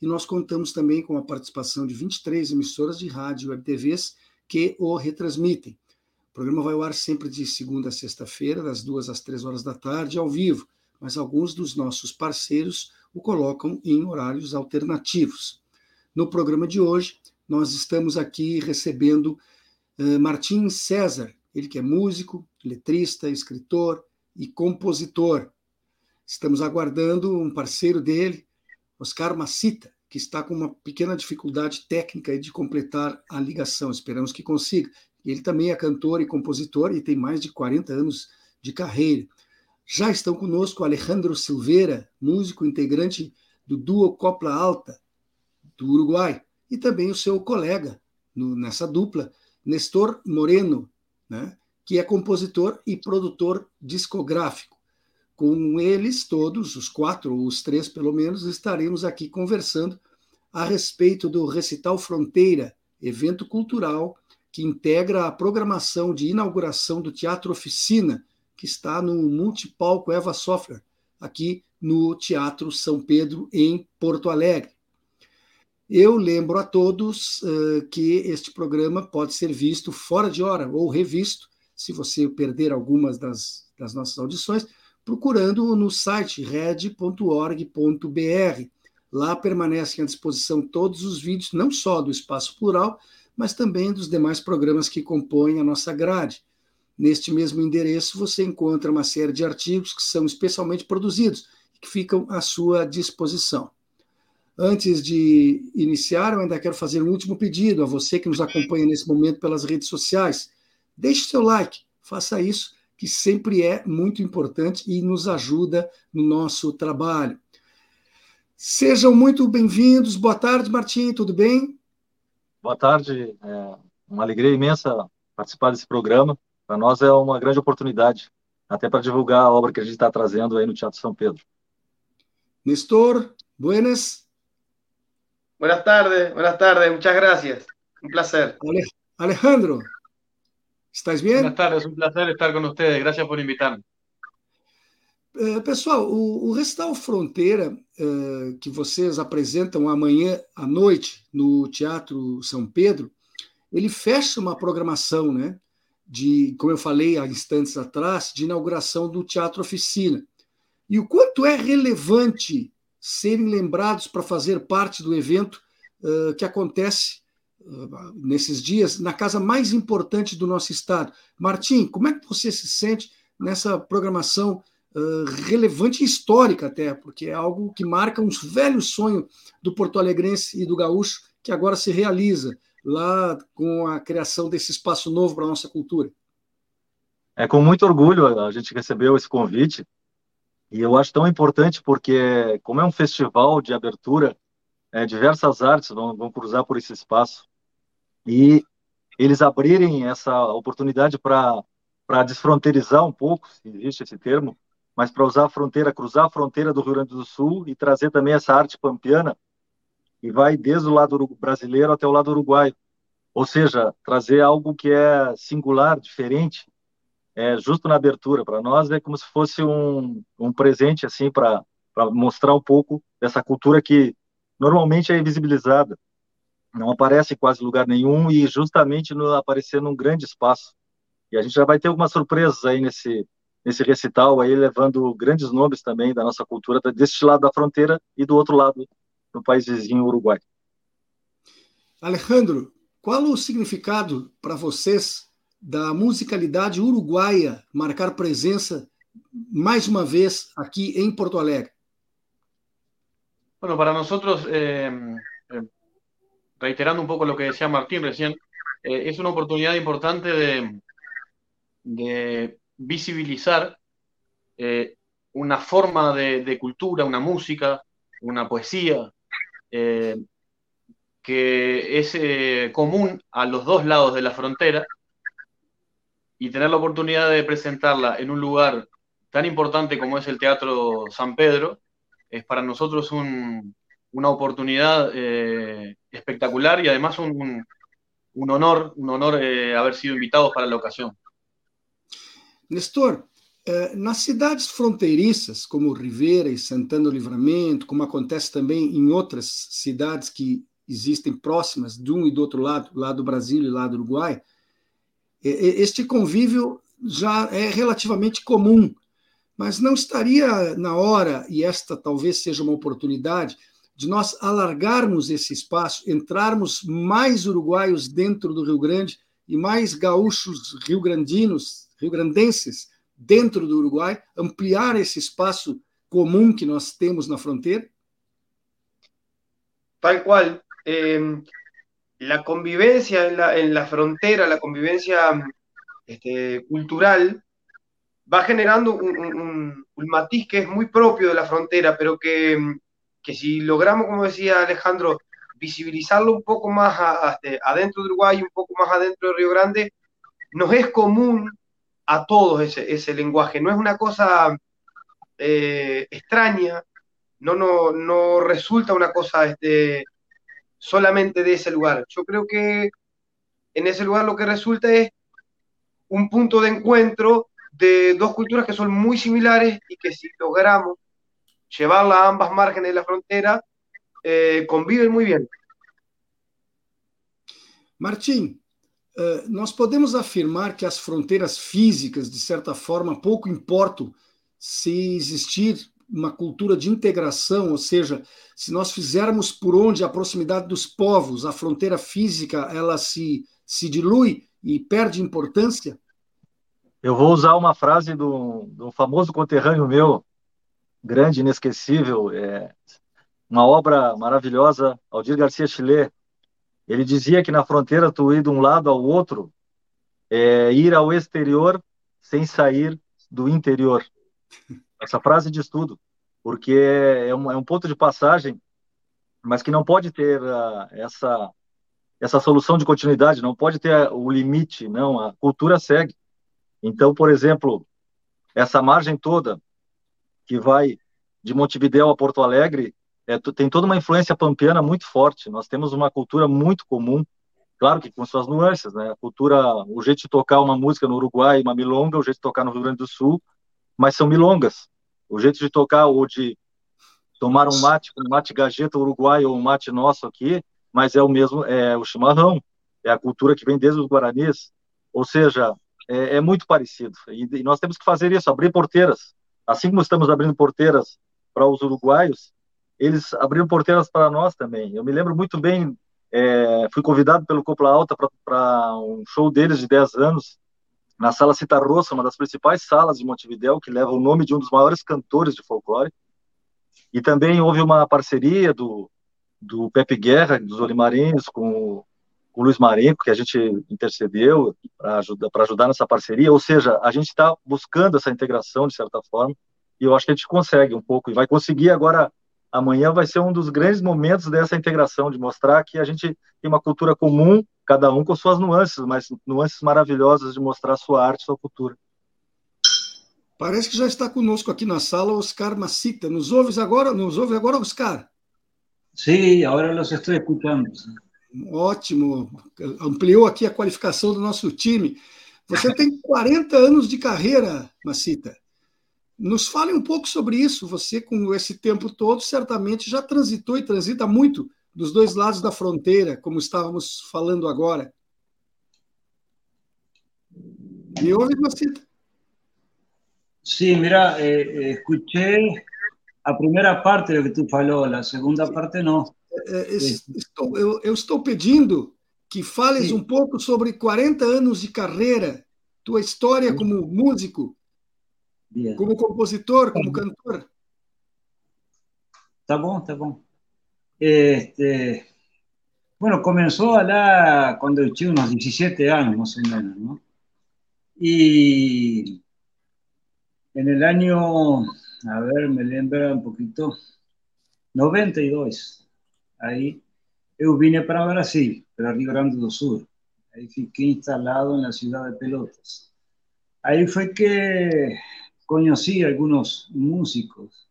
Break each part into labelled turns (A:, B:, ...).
A: e nós contamos também com a participação de 23 emissoras de rádio e TVs que o retransmitem. O programa vai ao ar sempre de segunda a sexta-feira, das duas às três horas da tarde, ao vivo, mas alguns dos nossos parceiros o colocam em horários alternativos. No programa de hoje, nós estamos aqui recebendo uh, Martim César, ele que é músico, letrista, escritor e compositor. Estamos aguardando um parceiro dele, Oscar Macita, que está com uma pequena dificuldade técnica de completar a ligação. Esperamos que consiga. Ele também é cantor e compositor e tem mais de 40 anos de carreira. Já estão conosco Alejandro Silveira, músico integrante do duo Copla Alta, do Uruguai, e também o seu colega no, nessa dupla, Nestor Moreno, né, que é compositor e produtor discográfico. Com eles todos, os quatro, ou os três pelo menos, estaremos aqui conversando a respeito do Recital Fronteira, evento cultural que integra a programação de inauguração do Teatro Oficina, que está no Multipalco Eva Software, aqui no Teatro São Pedro, em Porto Alegre. Eu lembro a todos uh, que este programa pode ser visto fora de hora ou revisto, se você perder algumas das, das nossas audições, procurando no site red.org.br. Lá permanecem à disposição todos os vídeos, não só do Espaço Plural, mas também dos demais programas que compõem a nossa grade. Neste mesmo endereço você encontra uma série de artigos que são especialmente produzidos e que ficam à sua disposição. Antes de iniciar, eu ainda quero fazer um último pedido a você que nos acompanha nesse momento pelas redes sociais. Deixe seu like, faça isso que sempre é muito importante e nos ajuda no nosso trabalho. Sejam muito bem-vindos. Boa tarde, Martim, tudo bem?
B: Boa tarde. É uma alegria imensa participar desse programa. Para nós é uma grande oportunidade, até para divulgar a obra que a gente está trazendo aí no Teatro São Pedro.
A: Nestor, buenas.
C: Buenas tardes, buenas tardes, muchas gracias. Un placer.
A: Alejandro, ¿Estás bem?
C: Boa tarde, é um prazer estar com vocês. Obrigado por invitar-me.
A: Uh, pessoal, o, o Recital Fronteira, uh, que vocês apresentam amanhã à noite no Teatro São Pedro, ele fecha uma programação, né? De, como eu falei há instantes atrás, de inauguração do Teatro Oficina. E o quanto é relevante serem lembrados para fazer parte do evento uh, que acontece nesses dias na casa mais importante do nosso estado. Martim, como é que você se sente nessa programação uh, relevante e histórica até, porque é algo que marca um velho sonho do porto-alegrense e do gaúcho que agora se realiza lá com a criação desse espaço novo para a nossa cultura.
B: É com muito orgulho a gente recebeu esse convite e eu acho tão importante porque como é um festival de abertura é, diversas artes vão, vão cruzar por esse espaço e eles abrirem essa oportunidade para para desfronteirizar um pouco, se existe esse termo, mas para usar a fronteira, cruzar a fronteira do Rio Grande do Sul e trazer também essa arte pampiana e vai desde o lado brasileiro até o lado uruguaio. Ou seja, trazer algo que é singular, diferente, é justo na abertura. Para nós é como se fosse um, um presente assim para mostrar um pouco dessa cultura que normalmente é invisibilizada não aparece em quase lugar nenhum e justamente no, aparecer num grande espaço. E a gente já vai ter algumas surpresas aí nesse, nesse recital, aí levando grandes nomes também da nossa cultura, deste lado da fronteira e do outro lado, no país vizinho, Uruguai.
A: Alejandro, qual o significado para vocês da musicalidade uruguaia marcar presença mais uma vez aqui em Porto Alegre?
C: Bueno, para nosotros eh, reiterando un poco lo que decía Martín recién, eh, es una oportunidad importante de, visibilizar eh, una forma de, cultura, una música, una poesía, eh, que es común a los dos lados de la frontera y tener la oportunidad de presentarla en un lugar tan importante como es el Teatro San Pedro, es para nosotros una oportunidad eh, espectacular y además un, honor, un honor eh, haber sido invitados para la ocasión.
A: Nestor, eh, nas cidades fronteiriças, como Rivera e Santana do Livramento, como acontece também em outras cidades que existem próximas de um e do outro lado, lá do Brasil e lá do Uruguai, este convívio já é relativamente comum. Mas não estaria na hora, e esta talvez seja uma oportunidade, de nós alargarmos esse espaço, entrarmos mais uruguaios dentro do Rio Grande e mais gaúchos rio-grandinos, rio-grandenses dentro do Uruguai, ampliar esse espaço comum que nós temos na fronteira?
C: Tal qual. Eh, la convivencia en la, la, frontera, la convivencia este, cultural, va generando un, matiz que es muy propio de la frontera, que, si logramos, como decía Alejandro, visibilizarlo un poco más adentro de Uruguay, un poco más adentro de Río Grande, nos es común a todos ese, lenguaje, no es una cosa eh, extraña, no, no, no, resulta una cosa este, solamente de ese lugar. Yo creo que en ese lugar lo que resulta es un punto de encuentro de dos culturas que son muy similares y que si logramos llevarla a ambas márgenes de la frontera, eh, conviven muy bien.
A: Martim, uh, nós podemos afirmar que as fronteiras físicas, de certa forma, pouco importam se existir uma cultura de integração, ou seja, se nós fizermos por onde a proximidade dos povos, a fronteira física, ela se, se dilui e perde importância?
B: Eu vou usar uma frase do, do famoso conterrâneo meu, grande, inesquecível, é, uma obra maravilhosa, Aldir Garcia Chile. Ele dizia que na fronteira tu ir de um lado ao outro é ir ao exterior sem sair do interior. Essa frase diz tudo, porque é um, é um ponto de passagem, mas que não pode ter uh, essa essa solução de continuidade, não pode ter o limite, não. A cultura segue. Então, por exemplo, essa margem toda que vai de Montevidéu a Porto Alegre é, tem toda uma influência pampiana muito forte. Nós temos uma cultura muito comum, claro que com suas nuances, né? A cultura, o jeito de tocar uma música no Uruguai, uma milonga, o jeito de tocar no Rio Grande do Sul, mas são milongas. O jeito de tocar ou de tomar um mate, um mate gajeta uruguai ou um mate nosso aqui, mas é o mesmo, é o chimarrão, é a cultura que vem desde os guaranis. Ou seja, é, é muito parecido. E, e, nós temos que fazer isso, abrir porteiras. Assim como estamos abrindo porteiras para os uruguaios, eles abriram porteiras para nós também. Eu me lembro muito bem, é, fui convidado pelo Copla Alta para um show deles de 10 anos, na Sala Citarrossa, uma das principais salas de Montevidéu, que leva o nome de um dos maiores cantores de folclore. E também houve uma parceria do, do Pepe Guerra, dos Olimarenhos, com o Luiz Marenco, que a gente intercedeu para ajudar, ajudar nessa parceria, ou seja, a gente está buscando essa integração de certa forma, e eu acho que a gente consegue um pouco, e vai conseguir agora, amanhã vai ser um dos grandes momentos dessa integração, de mostrar que a gente tem uma cultura comum, cada um com suas nuances, mas nuances maravilhosas de mostrar sua arte, sua cultura.
A: Parece que já está conosco aqui na sala Oscar Macita. Nos ouves agora? Nos ouve agora, Oscar?
D: Sim, agora los estou escutando.
A: Ótimo, ampliou aqui a qualificação do nosso time. Você tem 40 anos de carreira, Macita. Nos fale um pouco sobre isso. Você, com esse tempo todo, certamente já transitou e transita muito dos dois lados da fronteira, como estávamos falando agora. Me ouve, Macita?
D: Sim, mira, eh, eh, escuché a primeira parte do que tu falou, a segunda parte não.
A: É, é, estou, eu, eu, estou pedindo que fales Sim. um pouco sobre 40 anos de carreira, tua história como músico, como compositor, como cantor.
D: Tá bom, tá bom. Este, bueno, comenzó lá quando eu tinha uns 17 anos, mais ou menos, ¿no? Y en el año, a ver, me lembra un poquito, 92, ahí eu vine para Brasil, para Rio Grande do Sul. Ahí fiquei instalado en la ciudad de Pelotas. Ahí fue que conocí a algunos músicos,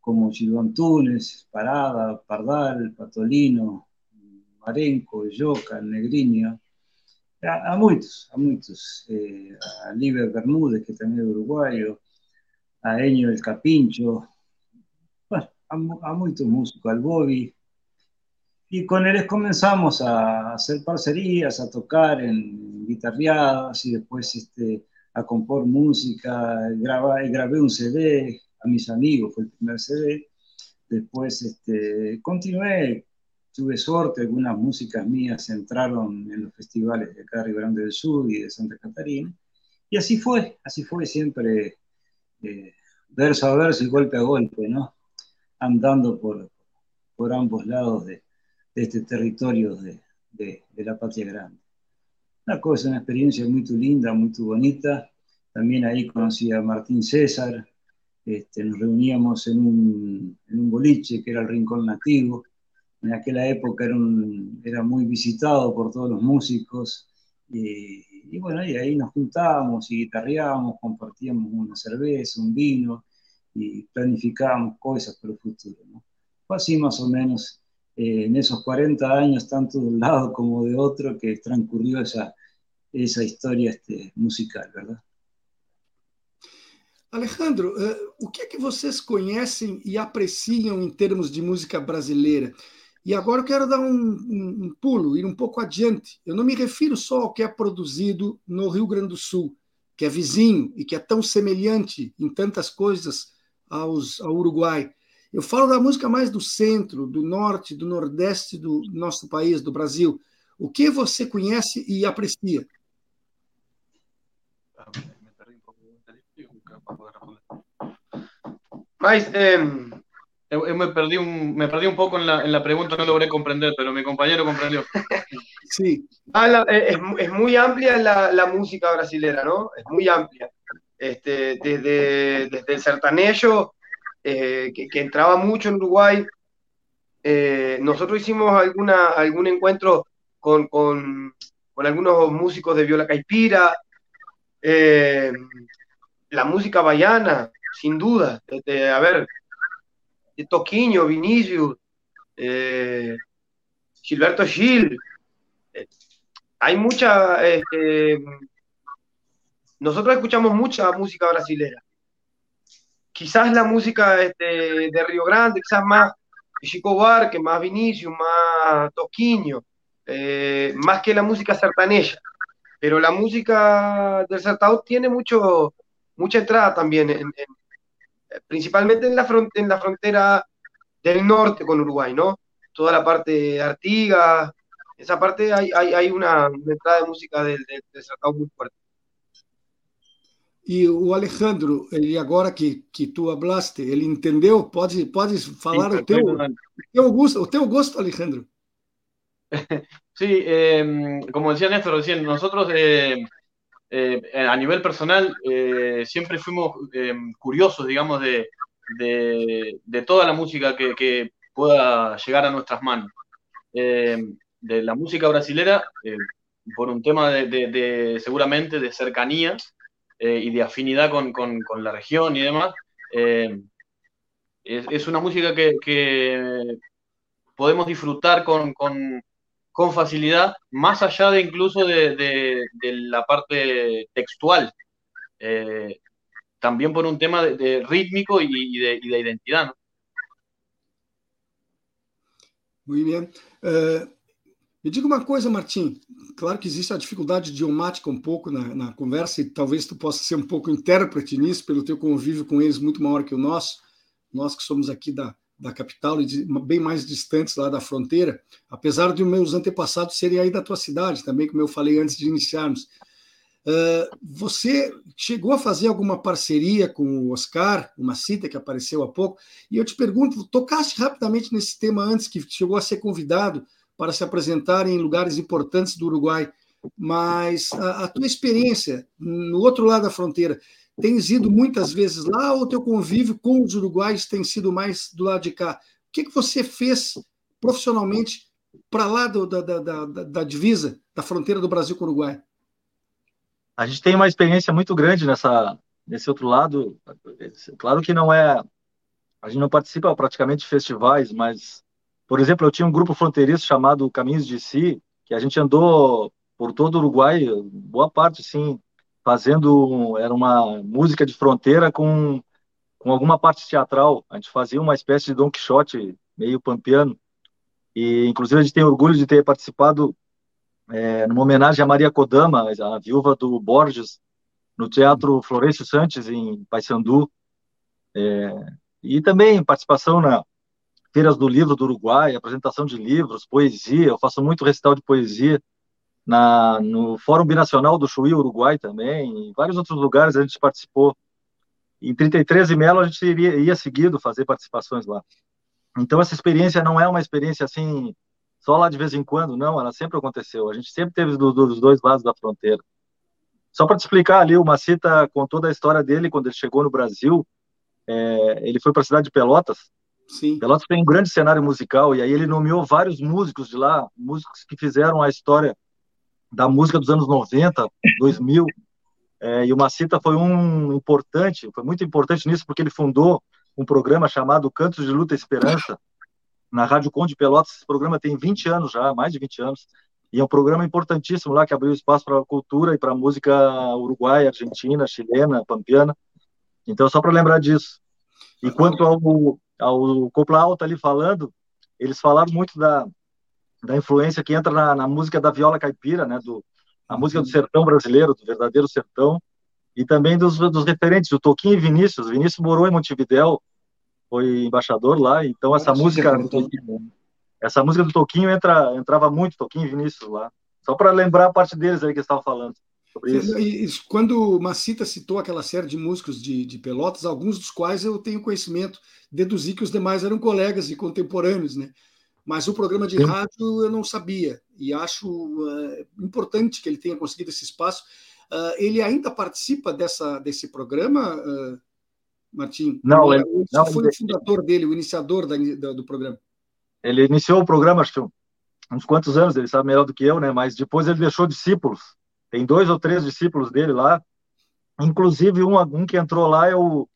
D: como Gildo Antunes, Parada, Pardal, Patolino, Marenco, Yoca, Negrinho, a, a muchos, a muchos, eh, a Liber Bermúdez, que también es uruguayo, a Eño El Capincho, bueno, a, a muchos músicos, al Bobby, y con él comenzamos a hacer parcerías, a tocar en guitarreadas y después este, a compor música. Grabé, grabé un CD a mis amigos, fue el primer CD. Después este, continué, tuve suerte, algunas músicas mías entraron en los festivales de acá de Río Grande del Sur y de Santa Catarina. Y así fue, así fue siempre eh, verso a verso y golpe a golpe, ¿no? Andando por, por ambos lados de este territorio de, de, de, la patria grande. Una cosa, una experiencia muy linda, muy bonita. También ahí conocí a Martín César, este, nos reuníamos en un, en un, boliche que era el Rincón Nativo. En aquella época era, un, era muy visitado por todos los músicos. Y, y, bueno, y ahí nos juntábamos y guitarreábamos, compartíamos una cerveza, un vino y planificábamos cosas para el futuro. ¿no? Fue así más o menos eh, en esos 40 años, tanto de un lado como de otro, que transcurrió esa, esa historia este, musical, verdade?
A: Alejandro, uh, o que é que vocês conhecem e apreciam em termos de música brasileira? E agora eu quero dar um, um, um, pulo, ir um pouco adiante. Eu não me refiro só ao que é produzido no Rio Grande do Sul, que é vizinho e que é tão semelhante em tantas coisas aos, ao Uruguai. Eu falo da música mais do centro, do norte, do nordeste do nosso país, do Brasil. O que você conhece e aprecia?
C: Mas eh, eu, me perdi um, me perdi um pouco na, la, pergunta, não logré compreender, mas meu companheiro compreendeu.
A: Sí.
C: Ah, la, es, es, muy amplia la, la, música brasilera, ¿no? Es muy amplia. Este, desde, desde el sertanejo eh, que, entraba mucho en Uruguay. Eh, nosotros hicimos alguna, algún encuentro con, con, algunos músicos de viola caipira, eh, la música baiana, sin duda. Este, a ver, de Toquinho, Vinicius, Gilberto Gil. hay mucha. Este, nosotros escuchamos mucha música brasilera quizás la música este, de Río Grande, quizás más Chico Barque, más Vinicius, más Toquinho, eh, más que la música sertaneja. Pero la música del Certado tiene mucho, mucha entrada también, principalmente en la, frontera del norte con Uruguay, ¿no? Toda la parte de Artigas, esa parte hay, una, entrada de música del, del, del muy fuerte.
A: E o Alejandro, ele agora que, que tu hablaste, ele entendeu? Pode, pode falar sí, o, teu, o, teu gosto, o teu gosto, Alejandro.
E: Sí, eh, como decía Néstor recién, nosotros eh, eh, a nivel personal eh, siempre fuimos eh, curiosos, digamos, de, de, de, toda la música que, que, pueda llegar a nuestras manos. Eh, de la música brasilera, por un tema de, de, seguramente de cercanía, eh, y de afinidad con, con, con, la región y demás, eh, es, una música que, podemos disfrutar con, con, facilidad, más allá de incluso de, de, la parte textual, eh, también por un tema de, rítmico y, de, identidad.
A: Muy bien. Me diga uma coisa, Martim. Claro que existe a dificuldade idiomática um pouco na, na, conversa, e talvez tu possa ser um pouco intérprete nisso, pelo teu convívio com eles muito maior que o nosso. Nós que somos aqui da, da capital e de, bem mais distantes lá da fronteira, apesar de meus antepassados serem aí da tua cidade também, como eu falei antes de iniciarmos. Uh, você chegou a fazer alguma parceria com o Oscar, uma cita que apareceu há pouco, e eu te pergunto, tocaste rapidamente nesse tema antes, que chegou a ser convidado para se apresentar em lugares importantes do Uruguai. Mas a, a tua experiência no outro lado da fronteira, tens ido muitas vezes lá ou teu convívio com os uruguaios tem sido mais do lado de cá? O que, que você fez profissionalmente para lá do, da, da, da, da divisa, da fronteira do Brasil com o Uruguai?
B: A gente tem uma experiência muito grande nessa, nesse outro lado. Claro que não é. A gente não participa praticamente de festivais, mas, por exemplo, eu tinha um grupo fronteiriço chamado Caminhos de Si, que a gente andou por todo o Uruguai, boa parte, sim, fazendo. Era uma música de fronteira com, com alguma parte teatral. A gente fazia uma espécie de Don Quixote meio pampiano. E, inclusive, a gente tem orgulho de ter participado é, numa homenagem a Maria Kodama, a viúva do Borges, no Teatro Florencio Santos, em Paysandu. É, e também participação na feiras do livro do Uruguai, apresentação de livros, poesia. Eu faço muito recital de poesia na, no Fórum Binacional do Chuí, Uruguai também. Em vários outros lugares a gente participou. Em 33 e Melo a gente iria, ia seguido fazer participações lá. Então, essa experiência não é uma experiência assim, só lá de vez em quando, não, ela sempre aconteceu. A gente sempre teve do, dos dois lados da fronteira. Só para te explicar ali, o Macita contou da história dele quando ele chegou no Brasil. É, ele foi para a cidade de Pelotas.
A: Sim.
B: Pelotas tem um grande cenário musical, e aí ele nomeou vários músicos de lá, músicos que fizeram a história da música dos anos 90, 2000. É, e o Macita foi um importante, foi muito importante nisso, porque ele fundou um programa chamado Cantos de Luta e Esperança, na Rádio Conde Pelotas. Esse programa tem 20 anos já, mais de 20 anos, e é um programa importantíssimo lá que abriu espaço para a cultura e para a música uruguaia, argentina, chilena, pampiana. Então, só para lembrar disso. E quanto ao, ao Copla Alta ali falando, eles falaram muito da, da influência que entra na, na música da viola caipira, né, do, a música do sertão brasileiro, do verdadeiro sertão, e também dos, dos referentes, o Toquinho e Vinícius. Vinícius morou em Montevidéu, foi embaixador lá, então essa música essa música do Toquinho entra, entrava muito, Toquinho e Vinícius lá. Só para lembrar a parte deles aí que estavam falando.
A: Isso. Quando Macita citou aquela série de músicos de, de, Pelotas, alguns dos quais eu tenho conhecimento, deduzi que os demais eram colegas e contemporâneos, né? Mas o programa de Sim. rádio eu não sabia e acho uh, importante que ele tenha conseguido esse espaço. Uh, ele ainda participa dessa, desse programa, uh, Martim?
B: Não, ele,
A: não, foi ele, o fundador dele, o iniciador da, da, do programa.
B: Ele iniciou o programa, acho que uns quantos anos, ele sabe melhor do que eu, né? Mas depois ele deixou discípulos. Tem dois ou três discípulos dele lá. Inclusive, um, um que entrou lá é o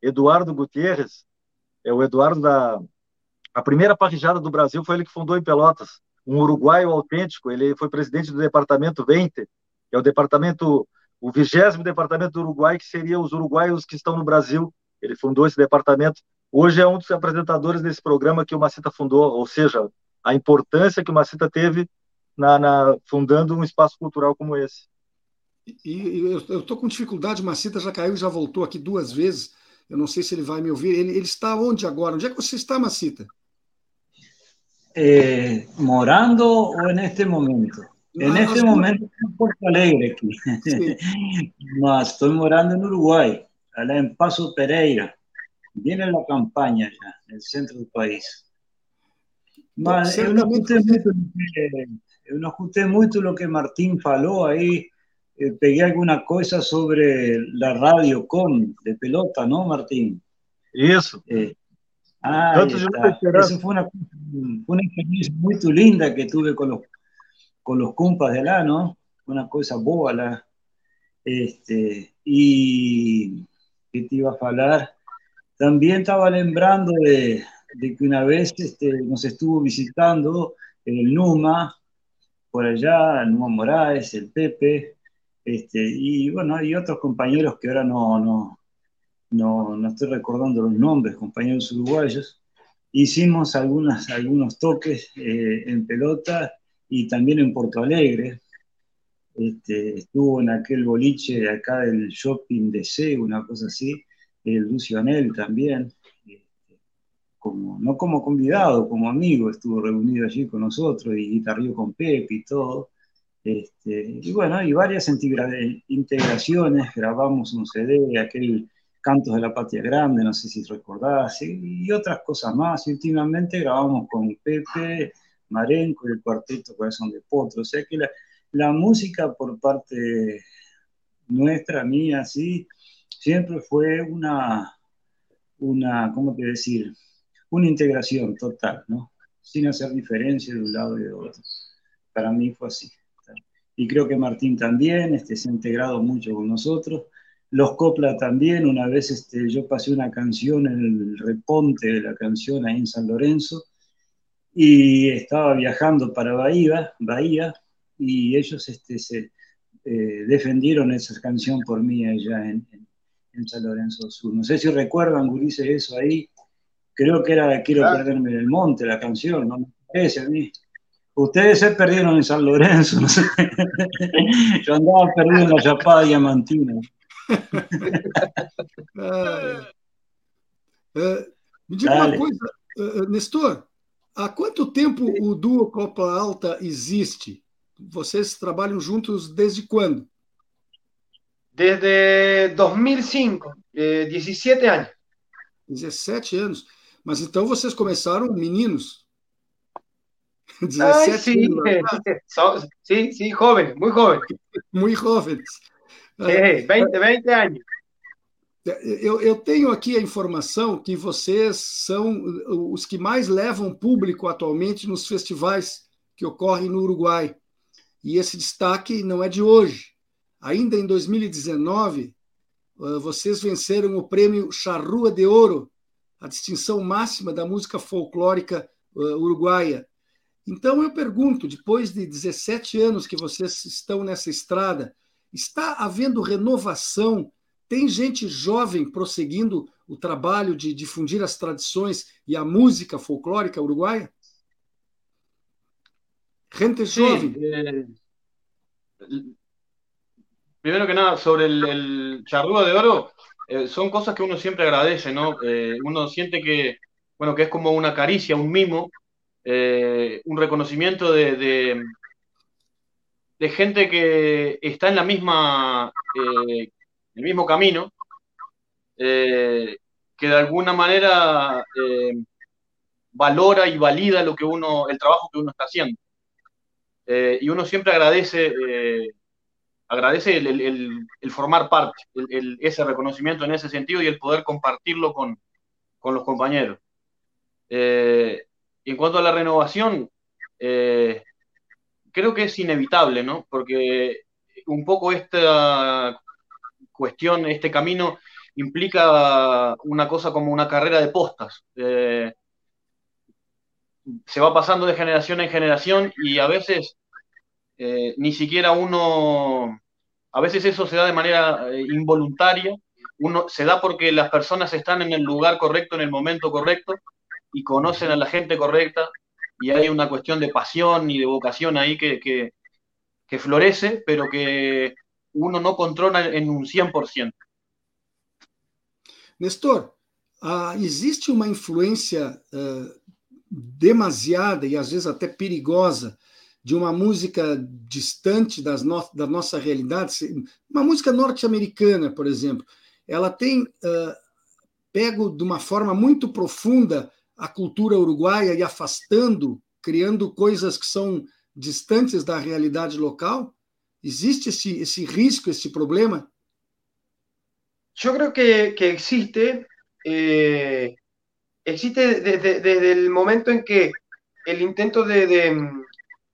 B: Eduardo Gutierrez, é o Eduardo da, a primeira parrijada do Brasil foi ele que fundou em Pelotas, um uruguaio autêntico. Ele foi presidente do departamento 20, que é o departamento, o vigésimo departamento do Uruguai, que seria os uruguaios que estão no Brasil. Ele fundou esse departamento. Hoje é um dos apresentadores desse programa que o Macita fundou, ou seja, a importância que o Macita teve na, na fundando um espaço cultural como esse.
A: E, e eu estou com dificuldade, Macita já caiu, já voltou aqui duas vezes. Eu não sei se ele vai me ouvir. Ele, ele está onde agora? Onde é que você está, Macita?
D: eh, morando o en este momento? En no, este no, momento estoy en Porto Alegre aquí. Sí. no, estoy morando en Uruguay, allá en Paso Pereira. Viene la campaña ya, en el centro del país. Mas eu não muito, eu não escutei muito lo que Martín falou aí. Eh, pegué alguna cosa sobre la radio com de pelota, ¿no, Martín?
B: Isso.
D: Eh, Ah, Eso fue una, una, experiencia muy linda que tuve con los, con los compas de allá, ¿no? Una cosa boa la, este, y que te iba a hablar. También estaba lembrando de, de que una vez este, nos estuvo visitando el Numa, por allá, Numa Moraes, el Pepe, este, y bueno, hay otros compañeros que ahora no, no, no, no estoy recordando los nombres, compañeros uruguayos, hicimos algunas, algunos toques eh, en pelota y también en Porto Alegre. Este, estuvo en aquel boliche acá del shopping de C, una cosa así, el Lucio Anel también, como, no como convidado, como amigo, estuvo reunido allí con nosotros y guitarrió con Pepe y todo. Este, y bueno, y varias integraciones, grabamos un CD, aquel Cantos de la Patria Grande, no sé si recordás, y, otras cosas más. Últimamente grabamos con Pepe, Marenco y el cuarteto Corazón de Potro. O sea que la, la música por parte nuestra, mía, sí, siempre fue una, una, ¿cómo te decir? Una integración total, ¿no? sin hacer diferencia de un lado y de otro. Para mí fue así. Y creo que Martín también este, se ha integrado mucho con nosotros. Los Copla también, una vez este, yo pasé una canción en el reponte de la canción ahí en San Lorenzo y estaba viajando para Bahía, Bahía y ellos este, se eh, defendieron esa canción por mí allá en, San Lorenzo Sur. No sé si recuerdan, Gurises, eso ahí. Creo que era Quiero perderme en el monte, la canción, no me parece a mí. Ustedes se perdieron en San Lorenzo, no sé. Yo andaba perdido en la Chapada Diamantina.
A: Ah, é. me diga Dale. uma coisa, eh, eh, Nestor, há quanto tempo o duo Copa Alta existe? Vocês trabalham juntos desde quando?
C: Desde 2005, 17 anos.
A: 17 anos. Mas então vocês começaram meninos?
C: 17 Ai, sim. anos. sim, sim, jovens, muito jovens.
A: Muito jovens.
C: É, 20, 20 anos.
A: Eu, eu, tenho aqui a informação que vocês são os que mais levam público atualmente nos festivais que ocorrem no Uruguai. E esse destaque não é de hoje. Ainda em 2019, vocês venceram o prêmio Charrua de Ouro, a distinção máxima da música folclórica uruguaia. Então eu pergunto, depois de 17 anos que vocês estão nessa estrada, está havendo renovação? Tem gente jovem prosseguindo o trabalho de difundir as tradições e a música folclórica uruguaia? Gente sí,
E: Eh, primero que nada, sobre el, el charrúa de oro, eh, son cosas que uno siempre agradece, ¿no? Eh, uno siente que, bueno, que es como una caricia, un mimo, eh, un reconocimiento de, de, de, gente que está en la misma, el mismo camino, que de alguna manera valora y valida lo que uno, el trabajo que uno está haciendo. Y uno siempre agradece, agradece el, formar parte, ese reconocimiento en ese sentido y el poder compartirlo con, los compañeros. Eh, en cuanto a la renovación, creo que es inevitable, ¿no? Porque un poco esta cuestión, este camino implica una cosa como una carrera de postas se va pasando de generación en generación y a veces eh, ni siquiera uno, a veces eso se da de manera eh, involuntaria, uno se da porque las personas están en el lugar correcto, en el momento correcto y conocen a la gente correcta y hay una cuestión de pasión y de vocación ahí que, que, florece, pero que uno no controla en un 100%.
A: Nestor, uh, existe uma influência uh, demasiada e às vezes até perigosa de uma música distante das no da nossa realidade, uma música norte-americana, por exemplo, ela tem uh, pego de uma forma muito profunda a cultura uruguaia e afastando, criando coisas que são distantes da realidade local? Existe esse, esse risco, esse problema?
C: Eu creo que, que existe. Eh, existe desde, desde, el momento en que el intento de, de,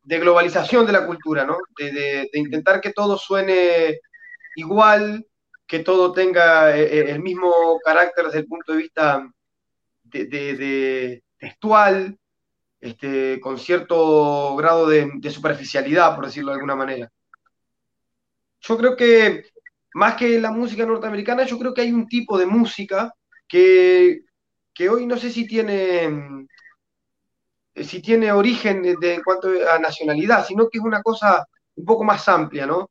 C: de globalización de la cultura, ¿no? De, intentar que todo suene igual, que todo tenga eh, eh, el mismo carácter desde el punto de vista textual, este, con cierto grado de, superficialidad, por decirlo de alguna manera. Yo creo que, más que la música norteamericana, yo creo que hay un tipo de música que que hoy no sé si tiene, si tiene origen de, en cuanto a nacionalidad, sino que es una cosa un poco más amplia, ¿no?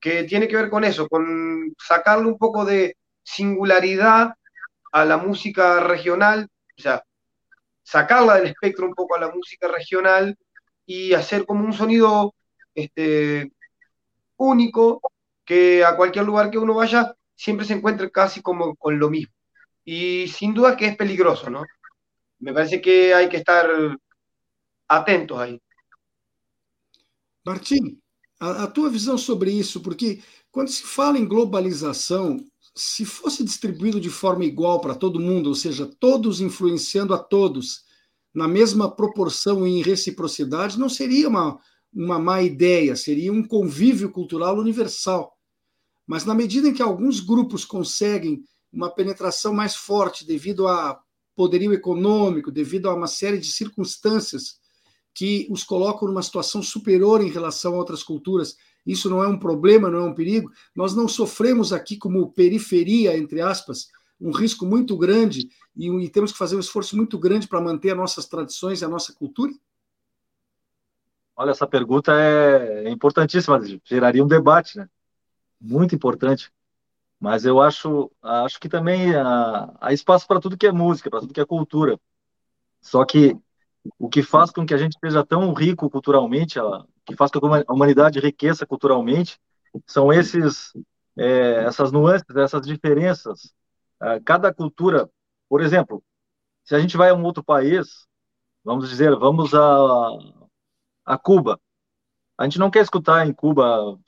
C: Que tiene que ver con eso, con sacarle un poco de singularidad a la música regional, o sea, sacarla del espectro un poco a la música regional y hacer como un sonido este, único que a cualquier lugar que uno vaya siempre se encuentre casi como con lo mismo. y sin duda que es peligroso, ¿no? Me parece que hay que estar atentos aí.
A: Martim, a, a, tua visão sobre isso, porque quando se fala em globalização, se fosse distribuído de forma igual para todo mundo, ou seja, todos influenciando a todos, na mesma proporção e em reciprocidade, não seria uma, uma má ideia, seria um convívio cultural universal. Mas na medida em que alguns grupos conseguem uma penetração mais forte devido a poderio econômico, devido a uma série de circunstâncias que os colocam numa situação superior em relação a outras culturas, isso não é um problema, não é um perigo. Nós não sofremos aqui como periferia, entre aspas, um risco muito grande e, e temos que fazer um esforço muito grande para manter as nossas tradições e a nossa cultura?
B: Olha, essa pergunta é, é importantíssima, geraria um debate, né? Muito importante. Mas eu acho, acho que também há, há espaço para tudo que é música, para tudo que é cultura. Só que o que faz com que a gente seja tão rico culturalmente, o que faz com que a humanidade enriqueça culturalmente, são esses, é, essas nuances, essas diferenças. É, cada cultura, por exemplo, se a gente vai a um outro país, vamos dizer, vamos a, a Cuba, a gente não quer escutar em Cuba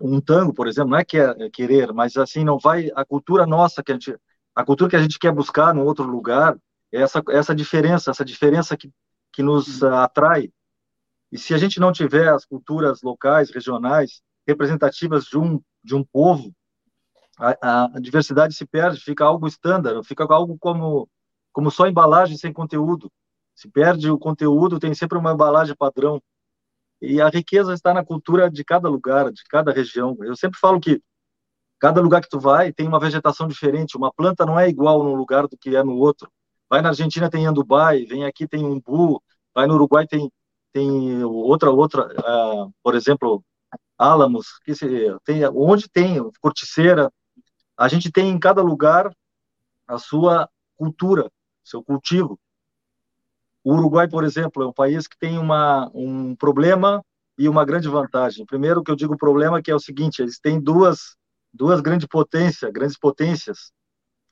B: um tango, por exemplo, não é, que é querer, mas assim não vai a cultura nossa que a gente, a cultura que a gente quer buscar num outro lugar, é essa essa diferença, essa diferença que que nos uh, atrai. E se a gente não tiver as culturas locais, regionais, representativas de um de um povo, a, a diversidade se perde, fica algo estándar, fica algo como como só embalagem sem conteúdo. Se perde o conteúdo, tem sempre uma embalagem padrão. E a riqueza está na cultura de cada lugar, de cada região. Eu sempre falo que cada lugar que tu vai tem uma vegetação diferente. Uma planta não é igual num lugar do que é no outro. Vai na Argentina tem andubai, vem aqui tem umbu, vai no Uruguai tem tem outra outra, uh, por exemplo, álamos, que se, tem onde tem corticeira. A gente tem em cada lugar a sua cultura, seu cultivo. O Uruguai, por exemplo, é um país que tem uma, um problema e uma grande vantagem. Primeiro, que eu digo problema que é o seguinte: eles têm duas duas grandes potências, grandes potências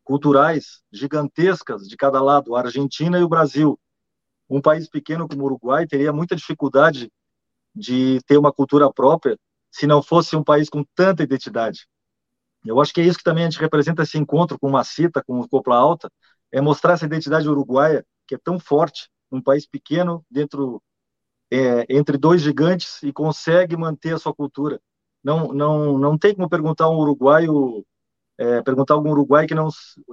B: culturais gigantescas de cada lado, a Argentina e o Brasil. Um país pequeno como o Uruguai teria muita dificuldade de ter uma cultura própria se não fosse um país com tanta identidade. Eu acho que é isso que também a gente representa esse encontro com uma cita, com o Copla Alta, é mostrar essa identidade uruguaia que é tão forte um país pequeno dentro é, entre dois gigantes e consegue manter a sua cultura. Não, não, não tem como perguntar um uruguaio, é, perguntar algum uruguaio que não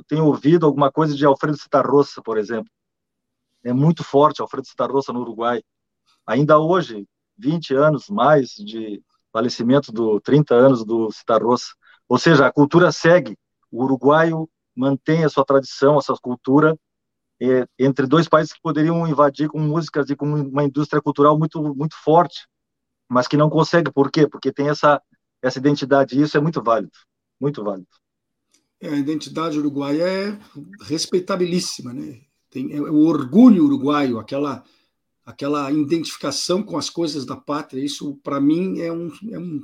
B: tenha ouvido alguma coisa de Alfredo Citarrosa, por exemplo. É muito forte Alfredo Citarrosa no Uruguai. Ainda hoje, 20 anos mais de falecimento do 30 anos do Citarrosa. Ou seja, a cultura segue. O uruguaio mantém a sua tradição, a sua cultura é, entre dois países que poderiam invadir com músicas e com uma indústria cultural muito muito forte, mas que não consegue. Por quê? Porque tem essa essa identidade e isso é muito válido, muito válido.
A: É, a identidade uruguaia é respeitabilíssima, né? Tem é, o orgulho uruguaio, aquela aquela identificação com as coisas da pátria. Isso para mim é um, é um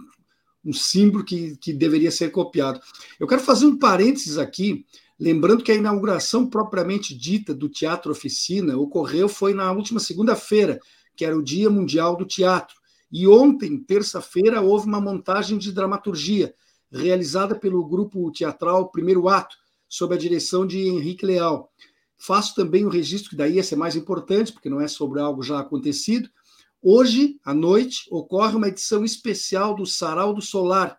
A: um símbolo que, que deveria ser copiado. Eu quero fazer um parênteses aqui Lembrando que a inauguração propriamente dita do Teatro Oficina ocorreu foi na última segunda-feira, que era o Dia Mundial do Teatro. E ontem, terça-feira, houve uma montagem de dramaturgia realizada pelo grupo teatral Primeiro Ato, sob a direção de Henrique Leal. Faço também o registro, que daí ia ser mais importante, porque não é sobre algo já acontecido. Hoje, à noite, ocorre uma edição especial do Sarau do Solar,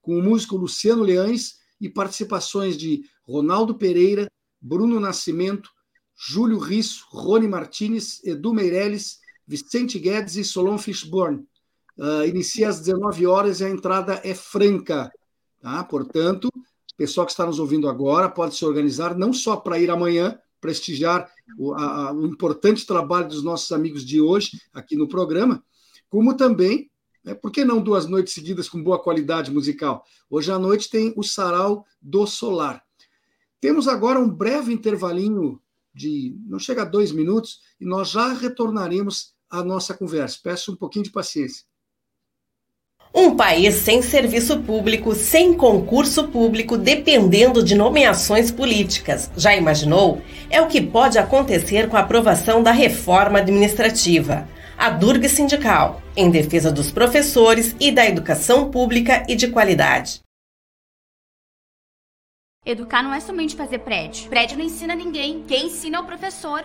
A: com o músico Luciano Leães e participações de Ronaldo Pereira, Bruno Nascimento, Júlio Risso, Rony Martinez, Edu Meirelles, Vicente Guedes e Solon Fishburne. Uh, inicia às 19 horas e a entrada é franca. Tá? Portanto, o pessoal que está nos ouvindo agora pode se organizar não só para ir amanhã, prestigiar o, a, o importante trabalho dos nossos amigos de hoje aqui no programa, como também né? Por que não duas noites seguidas com boa qualidade musical? Hoje à noite tem o Sarau do Solar. Temos agora um breve intervalinho de não chega a dois minutos e nós já retornaremos à nossa conversa. Peço um pouquinho de paciência.
F: Um país sem serviço público, sem concurso público, dependendo de nomeações políticas. Já imaginou? É o que pode acontecer com a aprovação da reforma administrativa a Durga Sindical, em defesa dos professores e da educação pública e de qualidade.
G: Educar não é somente fazer prédio. Prédio não ensina ninguém. Quem ensina é o professor.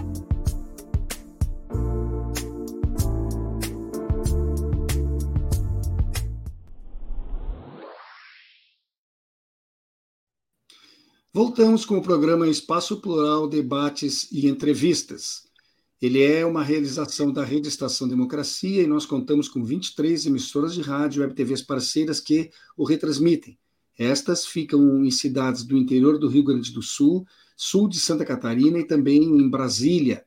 A: Voltamos com o programa Espaço Plural, Debates e Entrevistas. Ele é uma realização da Rede Estação Democracia e nós contamos com 23 emissoras de rádio e web TVs parceiras que o retransmitem. Estas ficam em cidades do interior do Rio Grande do Sul, sul de Santa Catarina e também em Brasília.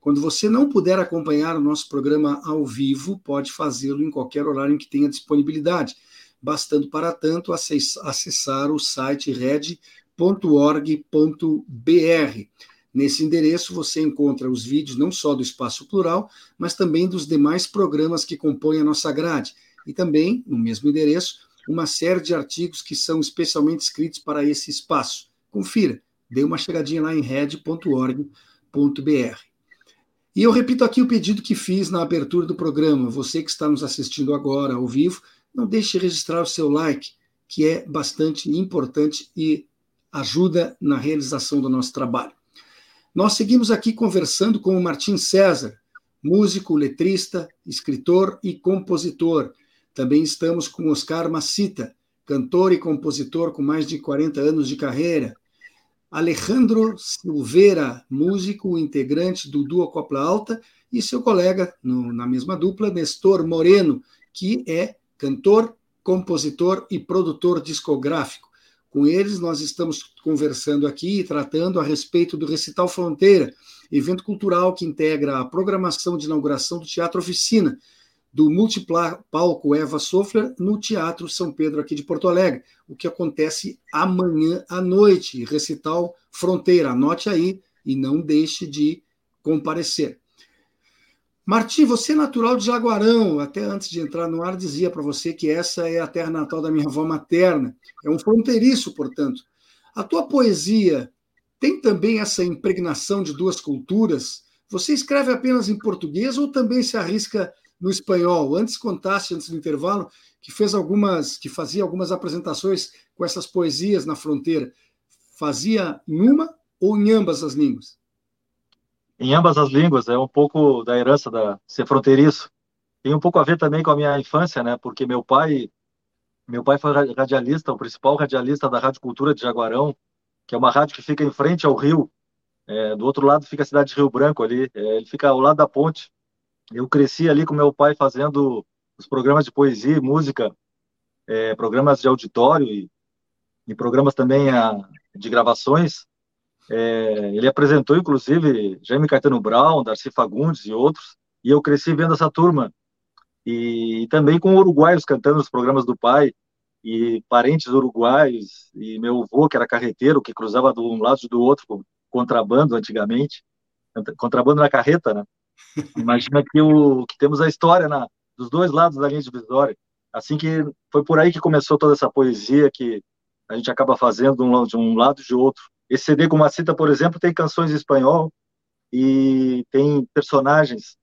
A: Quando você não puder acompanhar o nosso programa ao vivo, pode fazê-lo em qualquer horário em que tenha disponibilidade, bastando para tanto acessar o site Red www.org.br. Nesse endereço você encontra os vídeos não só do Espaço Plural, mas também dos demais programas que compõem a nossa grade. E também, no mesmo endereço, uma série de artigos que são especialmente escritos para esse espaço. Confira, dê uma chegadinha lá em red.org.br. E eu repito aqui o pedido que fiz na abertura do programa. Você que está nos assistindo agora ao vivo, não deixe de registrar o seu like, que é bastante importante e ajuda na realização do nosso trabalho. Nós seguimos aqui conversando com o Martim César, músico, letrista, escritor e compositor. Também estamos com Oscar Macita, cantor e compositor com mais de 40 anos de carreira. Alejandro Silveira, músico, integrante do Duo Copla Alta, e seu colega, no, na mesma dupla, Nestor Moreno, que é cantor, compositor e produtor discográfico. Com eles, nós estamos conversando aqui e tratando a respeito do Recital Fronteira, evento cultural que integra a programação de inauguração do Teatro Oficina, do multipalco Eva Sofler no Teatro São Pedro, aqui de Porto Alegre, o que acontece amanhã à noite, Recital Fronteira. Anote aí e não deixe de comparecer. Martim, você é natural de Jaguarão. Até antes de entrar no ar, dizia para você que essa é a terra natal da minha avó materna. É um fronteiriço, portanto. A tua poesia tem também essa impregnação de duas culturas? Você escreve apenas em português ou também se arrisca no espanhol? Antes contaste, antes do intervalo, que fez algumas, que fazia algumas apresentações com essas poesias na fronteira. Fazia em uma ou em ambas as línguas?
B: Em ambas as línguas, é um pouco da herança da ser fronteiriço. Tem um pouco a ver também com a minha infância, né? Porque meu pai, meu pai foi radialista, o principal radialista da Rádio Cultura de Jaguarão, que é uma rádio que fica em frente ao rio. É, do outro lado fica a cidade de Rio Branco ali, é, ele fica ao lado da ponte. Eu cresci ali com meu pai fazendo os programas de poesia, música, é, programas de auditório e, e programas também a, de gravações. É, ele apresentou, inclusive, Jaime Caetano Brown, Darcy Fagundes e outros, e eu cresci vendo essa turma. E, e também com uruguaios cantando nos programas do pai, e parentes uruguaios, e meu avô, que era carreteiro, que cruzava de um lado e do outro, com contrabando antigamente, contrabando na carreta, né? Imagina que, o, que temos a história na, dos dois lados da linha divisória. Assim que foi por aí que começou toda essa poesia que a gente acaba fazendo um, de um lado e de outro. Esse CD com Macita, por exemplo, tem canções em espanhol e tem personagens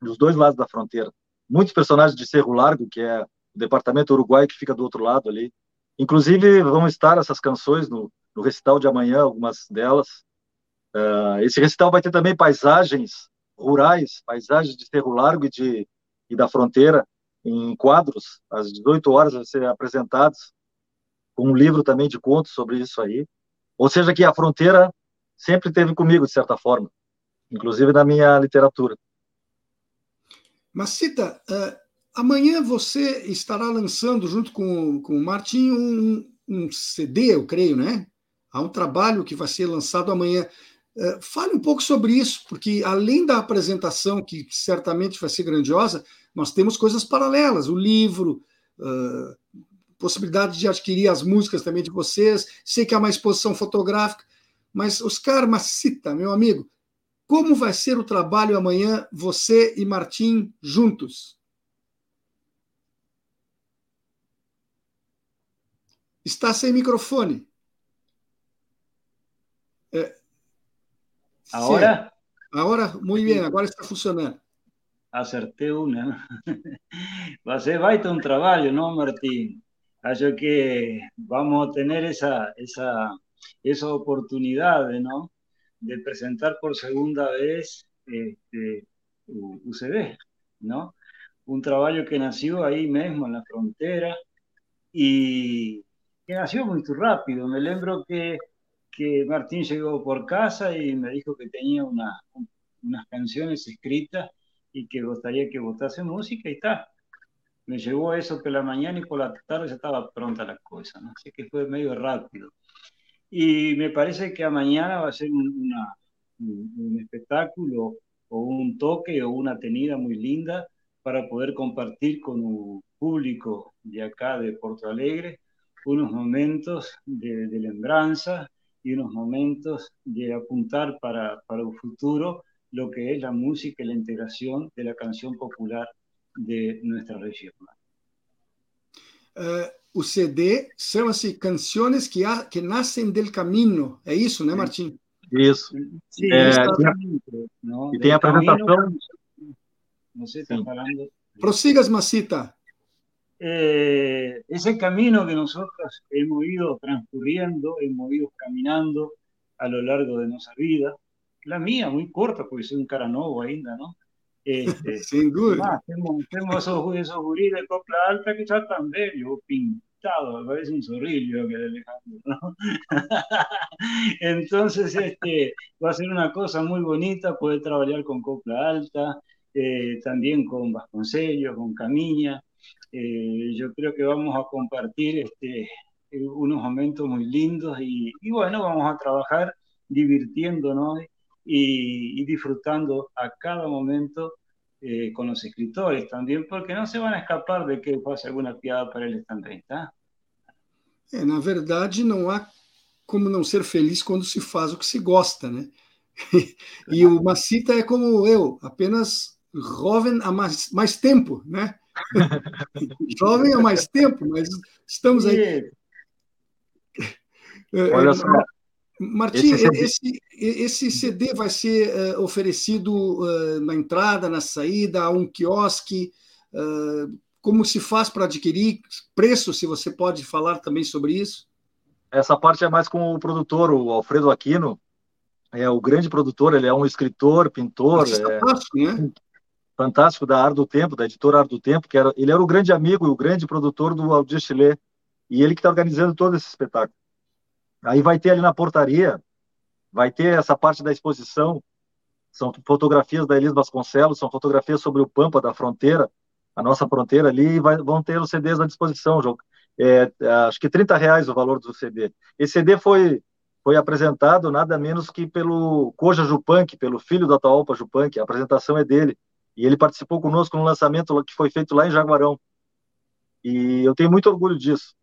B: dos dois lados da fronteira. Muitos personagens de Cerro Largo, que é o departamento uruguai que fica do outro lado ali. Inclusive, vão estar essas canções no, no recital de amanhã, algumas delas. Uh, esse recital vai ter também paisagens rurais, paisagens de Cerro Largo e, de, e da fronteira, em quadros, às 18 horas vão ser apresentados, com um livro também de contos sobre isso aí. Ou seja, que a fronteira sempre teve comigo, de certa forma, inclusive na minha literatura.
A: Mas, Cita, uh, amanhã você estará lançando, junto com, com o Martim, um, um CD, eu creio, né? Há um trabalho que vai ser lançado amanhã. Uh, fale um pouco sobre isso, porque além da apresentação, que certamente vai ser grandiosa, nós temos coisas paralelas, o livro, uh, possibilidade de adquirir as músicas também de vocês, sei que há uma exposição fotográfica, mas Oscar Macita, meu amigo, como vai ser o trabalho amanhã, você e Martim juntos? Está sem microfone.
D: É, agora?
A: Agora, muito bem, agora está funcionando.
D: Acertei uma. Você vai ter um trabalho, não, Martim? Acho que vamos ter essa, essa, essa oportunidade, não? de presentar por segunda vez este, UCB, ¿no? Un trabajo que nació ahí mismo en la frontera y que nació muy rápido. Me lembro que, que Martín llegó por casa y me dijo que tenía una, unas canciones escritas y que gustaría que votase música y está. Me llevó eso por la mañana y por la tarde ya estaba pronta la cosa, ¿no? Así que fue medio rápido. Y me parece que a mañana va a ser un, un, espectáculo o un toque o una tenida muy linda para poder compartir con un público de acá de Porto Alegre unos momentos de, de lembranza y unos momentos de apuntar para, para el futuro lo que es la música y la integración de la canción popular de nuestra región.
A: Uh, o CD chama-se Canções que, que Nascem del Caminho. É isso, né, Martim?
B: Isso.
D: Sim, é,
B: não, e tem a apresentação.
D: Você está falando.
A: Prosigas, Macita.
D: Eh, ese camino que nosotros hemos ido transcurriendo, hemos ido caminando a lo largo de nuestra vida, la mía muy corta porque soy un cara nuevo ainda, ¿no?
A: Este, Sin duda.
D: Más, tenemos, tenemos esos, esos de copla alta que ya están bellos, pintado, parece un zorrillo que Alejandro, ¿no? Entonces, este, va a ser una cosa muy bonita poder trabajar con copla alta, eh, también con Vasconcellos, con Camiña. Eh, yo creo que vamos a compartir este, unos momentos muy lindos y, y bueno, vamos a trabajar divirtiéndonos y, y disfrutando a cada momento eh, con los escritores también, porque no se van a escapar de que pase alguna piada para eles também, tá?
A: É, na verdade, não há como não ser feliz quando se faz o que se gosta, né? E o Macita é como eu, apenas jovem há mais, mais tempo, né? jovem há mais tempo, mas estamos aí.
B: Olha só.
A: Martim, esse, esse, CD vai ser uh, oferecido uh, na entrada, na saída, a um quiosque. Uh, como se faz para adquirir? Preço, se você pode falar também sobre isso?
B: Essa parte é mais com o produtor, o Alfredo Aquino. É o grande produtor, ele é um escritor, pintor. É
A: fantástico, né?
B: Fantástico da Ar do Tempo, da editora Ar do Tempo, que era, ele era o grande amigo e o grande produtor do Aldir Chile. E ele que está organizando todo esse espetáculo. Aí vai ter ali na portaria, vai ter essa parte da exposição, são fotografias da Elis Vasconcelos, são fotografias sobre o Pampa da fronteira, a nossa fronteira ali, e vai, vão ter os CDs à disposição, é, acho que 30 reais o valor do CD. Esse CD foi, foi apresentado nada menos que pelo Koja Jupank, pelo filho da Ataopa Jupank, a apresentação é dele, e ele participou conosco no lançamento que foi feito lá em Jaguarão. E eu tenho muito orgulho disso.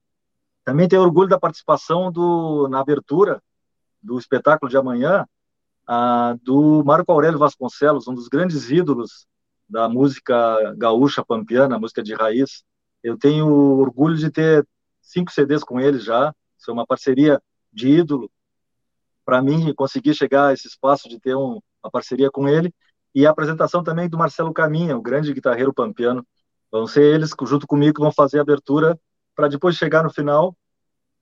B: Também tenho orgulho da participação do, na abertura do espetáculo de amanhã, do Marco Aurélio Vasconcelos, um dos grandes ídolos da música gaúcha pampiana, música de raiz. Eu tenho orgulho de ter cinco CDs com ele já. Isso é uma parceria de ídolo. Para mim, conseguir chegar a esse espaço de ter um, uma parceria com ele. e a apresentação também do Marcelo Caminha, o grande guitarreiro pampiano. Vão ser eles, junto comigo, que vão fazer a abertura para depois chegar no final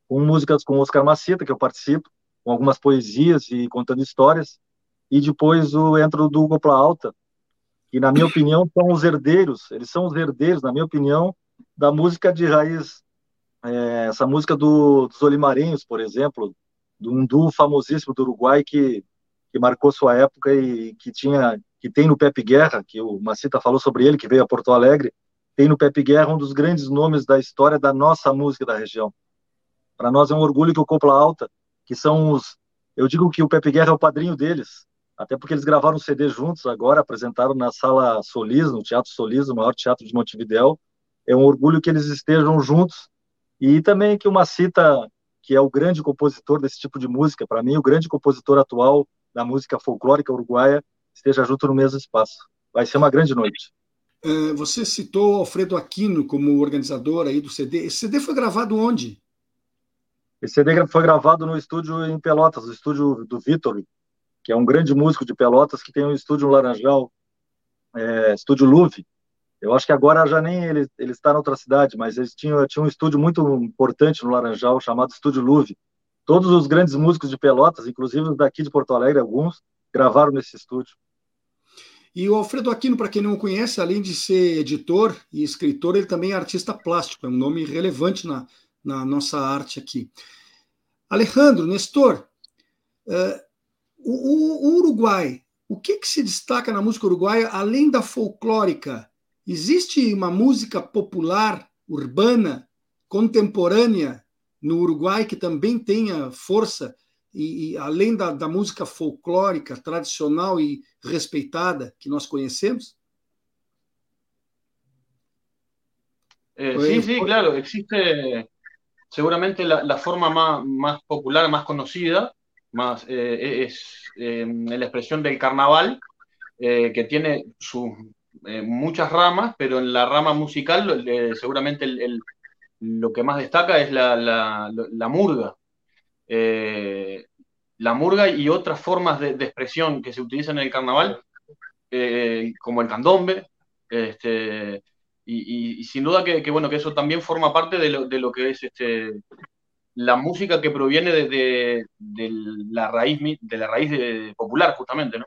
B: com músicas com Oscar Macita, que eu participo, com algumas poesias e contando histórias, e depois o, entra o do Copla Alta, que, na minha opinião, são os herdeiros, eles são os herdeiros, na minha opinião, da música de raiz, é, essa música do, dos Olimarenhos, por exemplo, de um duo famosíssimo do Uruguai que, que marcou sua época e que tinha que tem no Pepe Guerra, que o Macita falou sobre ele, que veio a Porto Alegre, tem no Pepe Guerra um dos grandes nomes da história da nossa música da região. Para nós é um orgulho que o Copla Alta, que são os. Eu digo que o Pepe Guerra é o padrinho deles, até porque eles gravaram um CD juntos agora, apresentaram na Sala Solis, no Teatro Solis, o maior teatro de Montevidéu. É um orgulho que eles estejam juntos e também que o Macita, que é o grande compositor desse tipo de música, para mim, o grande compositor atual da música folclórica uruguaia, esteja junto no mesmo espaço. Vai ser uma grande noite.
A: É, você citou Alfredo Aquino como organizador aí do CD. Esse CD foi gravado onde?
B: Esse CD foi gravado no estúdio em Pelotas, no estúdio do Vitor, que é um grande músico de Pelotas que tem um estúdio no Laranjal, é, estúdio Luve. Eu acho que agora já nem ele, ele está em outra cidade, mas eles tinham, tinham um estúdio muito importante no Laranjal chamado Estúdio Luve. Todos os grandes músicos de Pelotas, inclusive daqui de Porto Alegre, alguns, gravaram nesse estúdio.
A: E o Alfredo Aquino, para quem não conhece, além de ser editor e escritor, ele também é artista plástico, é um nome relevante na, na nossa arte aqui. Alejandro, Nestor, uh, o, o, Uruguai, o que, que se destaca na música uruguaia além da folclórica? Existe uma música popular, urbana, contemporânea no Uruguai que também tenha força e, e além da, da, música folclórica tradicional e respeitada que nós conhecemos?
E: Eh, sí, sí, claro, existe seguramente la, la forma más, más, popular, más conocida, más, eh, es eh, la expresión del carnaval, eh, que tiene sus eh, muchas ramas, pero en la rama musical seguramente el, el, lo que más destaca es la, la, la murga, eh, la murga y otras formas de, de, expresión que se utilizan en el carnaval, eh, como el candombe, este, y, y, y, sin duda que, que, bueno, que eso también forma parte de lo, de lo que es este, la música que proviene de, de, de, la raíz, de la raíz de, popular, justamente, ¿no?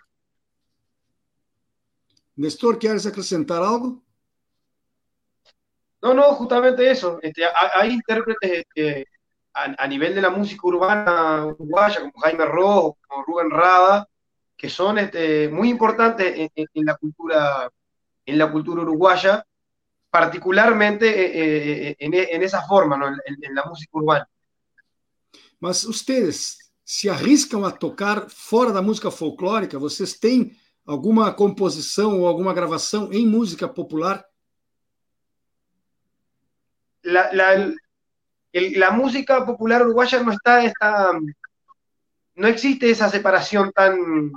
A: Nestor, ¿quieres acrescentar algo?
C: No, no, justamente eso. Este, hay intérpretes este, a, nivel de la música urbana uruguaya, como Jaime Rojo, como Rubén Rada, que son este, muy importantes en, la cultura, en la cultura uruguaya, particularmente eh, eh, en, en, esa forma, ¿no? en, la música urbana.
A: Mas ustedes se arriscam a tocar fora da música folclórica? Vocês têm alguma composição ou alguma gravação em música popular?
C: La, la, el, la música popular uruguaya no está, está, no existe esa separación tan,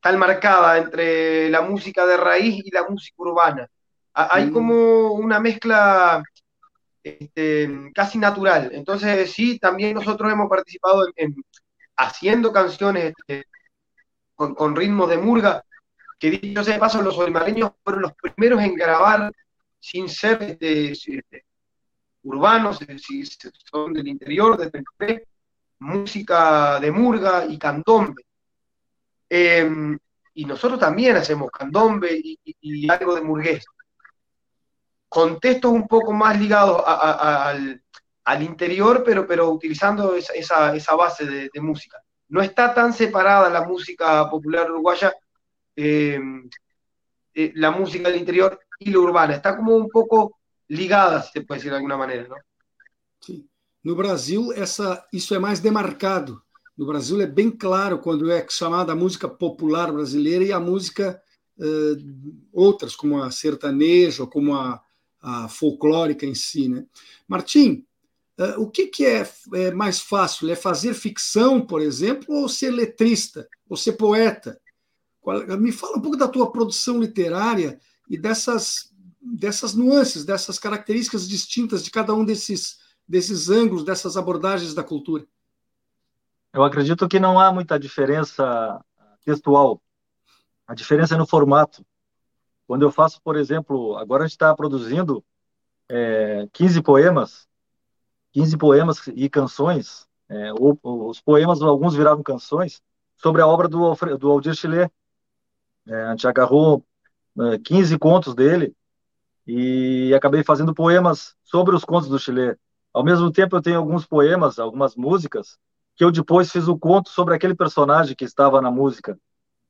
C: tan marcada entre la música de raíz y la música urbana. Hay mm. como una mezcla este, casi natural. Entonces, sí, también nosotros hemos participado en, en haciendo canciones este, con, con, ritmos de murga, que dicho sea de paso, los olimareños fueron los primeros en grabar sin ser este, urbanos, si son del interior, de música de murga y candombe. Eh, y nosotros también hacemos candombe y, algo de murgués. Contextos un poco más ligados al, al, interior, pero, pero utilizando esa, esa, base de, música. No está tan separada la música popular uruguaya, eh, eh, la música del interior y la urbana. Está como un poco ligadas, se pode dizer de alguma maneira, não?
A: Sim. No Brasil, essa, isso é mais demarcado. No Brasil é bem claro quando é chamada a música popular brasileira e a música uh, outras, como a sertaneja, como a, a folclórica em si. Né? Martim, uh, o que, que é, é, mais fácil? É fazer ficção, por exemplo, ou ser letrista, ou ser poeta? Me fala um pouco da tua produção literária e dessas dessas nuances, dessas características distintas de cada um desses, desses ângulos, dessas abordagens da cultura?
B: Eu acredito que não há muita diferença textual. A diferença é no formato. Quando eu faço, por exemplo, agora a gente está produzindo é, 15 poemas, 15 poemas e canções, é, ou, os poemas, alguns viraram canções, sobre a obra do, do Aldir Chile. É, a gente agarrou 15 é, contos dele e acabei fazendo poemas sobre os contos do Chile. Ao mesmo tempo, eu tenho alguns poemas, algumas músicas, que eu depois fiz o conto sobre aquele personagem que estava na música.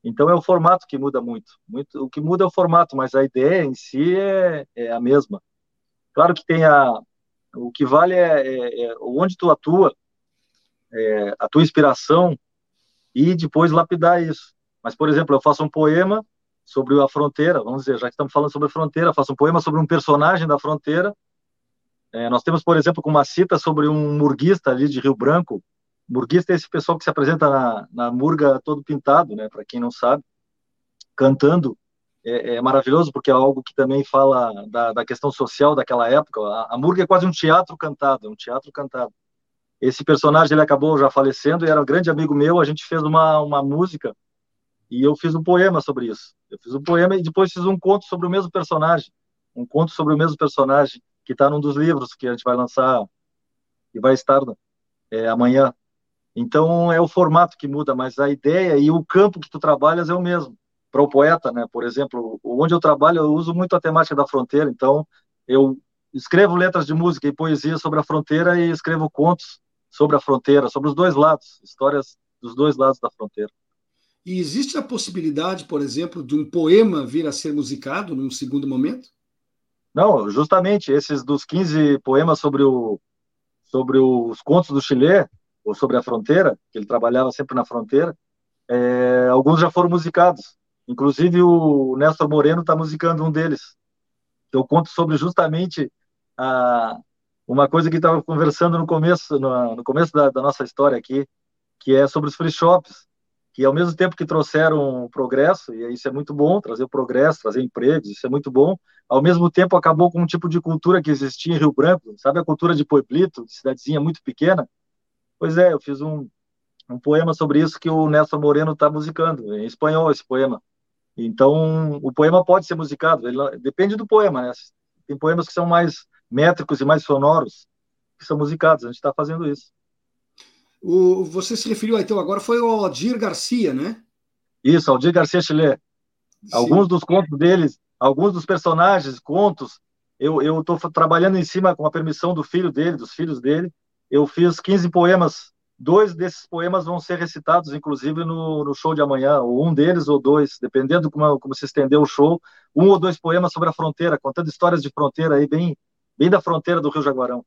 B: Então é o formato que muda muito. muito. O que muda é o formato, mas a ideia em si é, é a mesma. Claro que tem a, o que vale é, é, é onde tu atua, é, a tua inspiração e depois lapidar isso. Mas, por exemplo, eu faço um poema sobre a fronteira, vamos dizer, já que estamos falando sobre a fronteira, faço um poema sobre um personagem da fronteira. É, nós temos, por exemplo, uma cita sobre um murguista ali de Rio Branco. Murguista é esse pessoal que se apresenta na, na murga todo pintado, né? Para quem não sabe, cantando. É, é, maravilhoso porque é algo que também fala da, da questão social daquela época. A, a murga é quase um teatro cantado, um teatro cantado. Esse personagem ele acabou já falecendo e era um grande amigo meu. A gente fez uma, uma música e eu fiz um poema sobre isso. Eu fiz um poema e depois fiz um conto sobre o mesmo personagem. Um conto sobre o mesmo personagem que está num dos livros que a gente vai lançar e vai estar é, amanhã. Então é o formato que muda, mas a ideia e o campo que tu trabalhas é o mesmo. Para o poeta, né? Por exemplo, onde eu trabalho eu uso muito a temática da fronteira. Então eu escrevo letras de música e poesia sobre a fronteira e escrevo contos sobre a fronteira, sobre os dois lados, histórias dos dois lados da fronteira.
A: E existe a possibilidade, por exemplo, de um poema vir a ser musicado num segundo momento?
B: Não, justamente esses dos 15 poemas sobre, o, sobre os contos do Chile, ou sobre a fronteira, que ele trabalhava sempre na fronteira, é, alguns já foram musicados. Inclusive o Néstor Moreno está musicando um deles. Eu conto sobre justamente a, uma coisa que estava conversando no começo, no, no começo da, da, nossa história aqui, que é sobre os free shops que ao mesmo tempo que trouxeram progresso, e isso é muito bom, trazer progresso, trazer empregos, isso é muito bom, ao mesmo tempo acabou com um tipo de cultura que existia em Rio Branco, sabe a cultura de Pueblito, de cidadezinha muito pequena? Pois é, eu fiz um, um poema sobre isso que o Nelson Moreno está musicando, em espanhol esse poema. Então, o poema pode ser musicado, ele, depende do poema, né? Tem poemas que são mais métricos e mais sonoros, que são musicados, a gente está fazendo isso.
A: O, você se referiu, então, agora foi o Aldir Garcia, né?
B: Isso, Aldir Garcia Chile. Alguns dos contos deles, alguns dos personagens, contos, eu estou trabalhando em cima, com a permissão do filho dele, dos filhos dele. Eu fiz 15 poemas. Dois desses poemas vão ser recitados, inclusive, no, no show de amanhã, ou um deles ou dois, dependendo como, como se estendeu o show. Um ou dois poemas sobre a fronteira, contando histórias de fronteira aí, bem, bem da fronteira do Rio Jaguarão.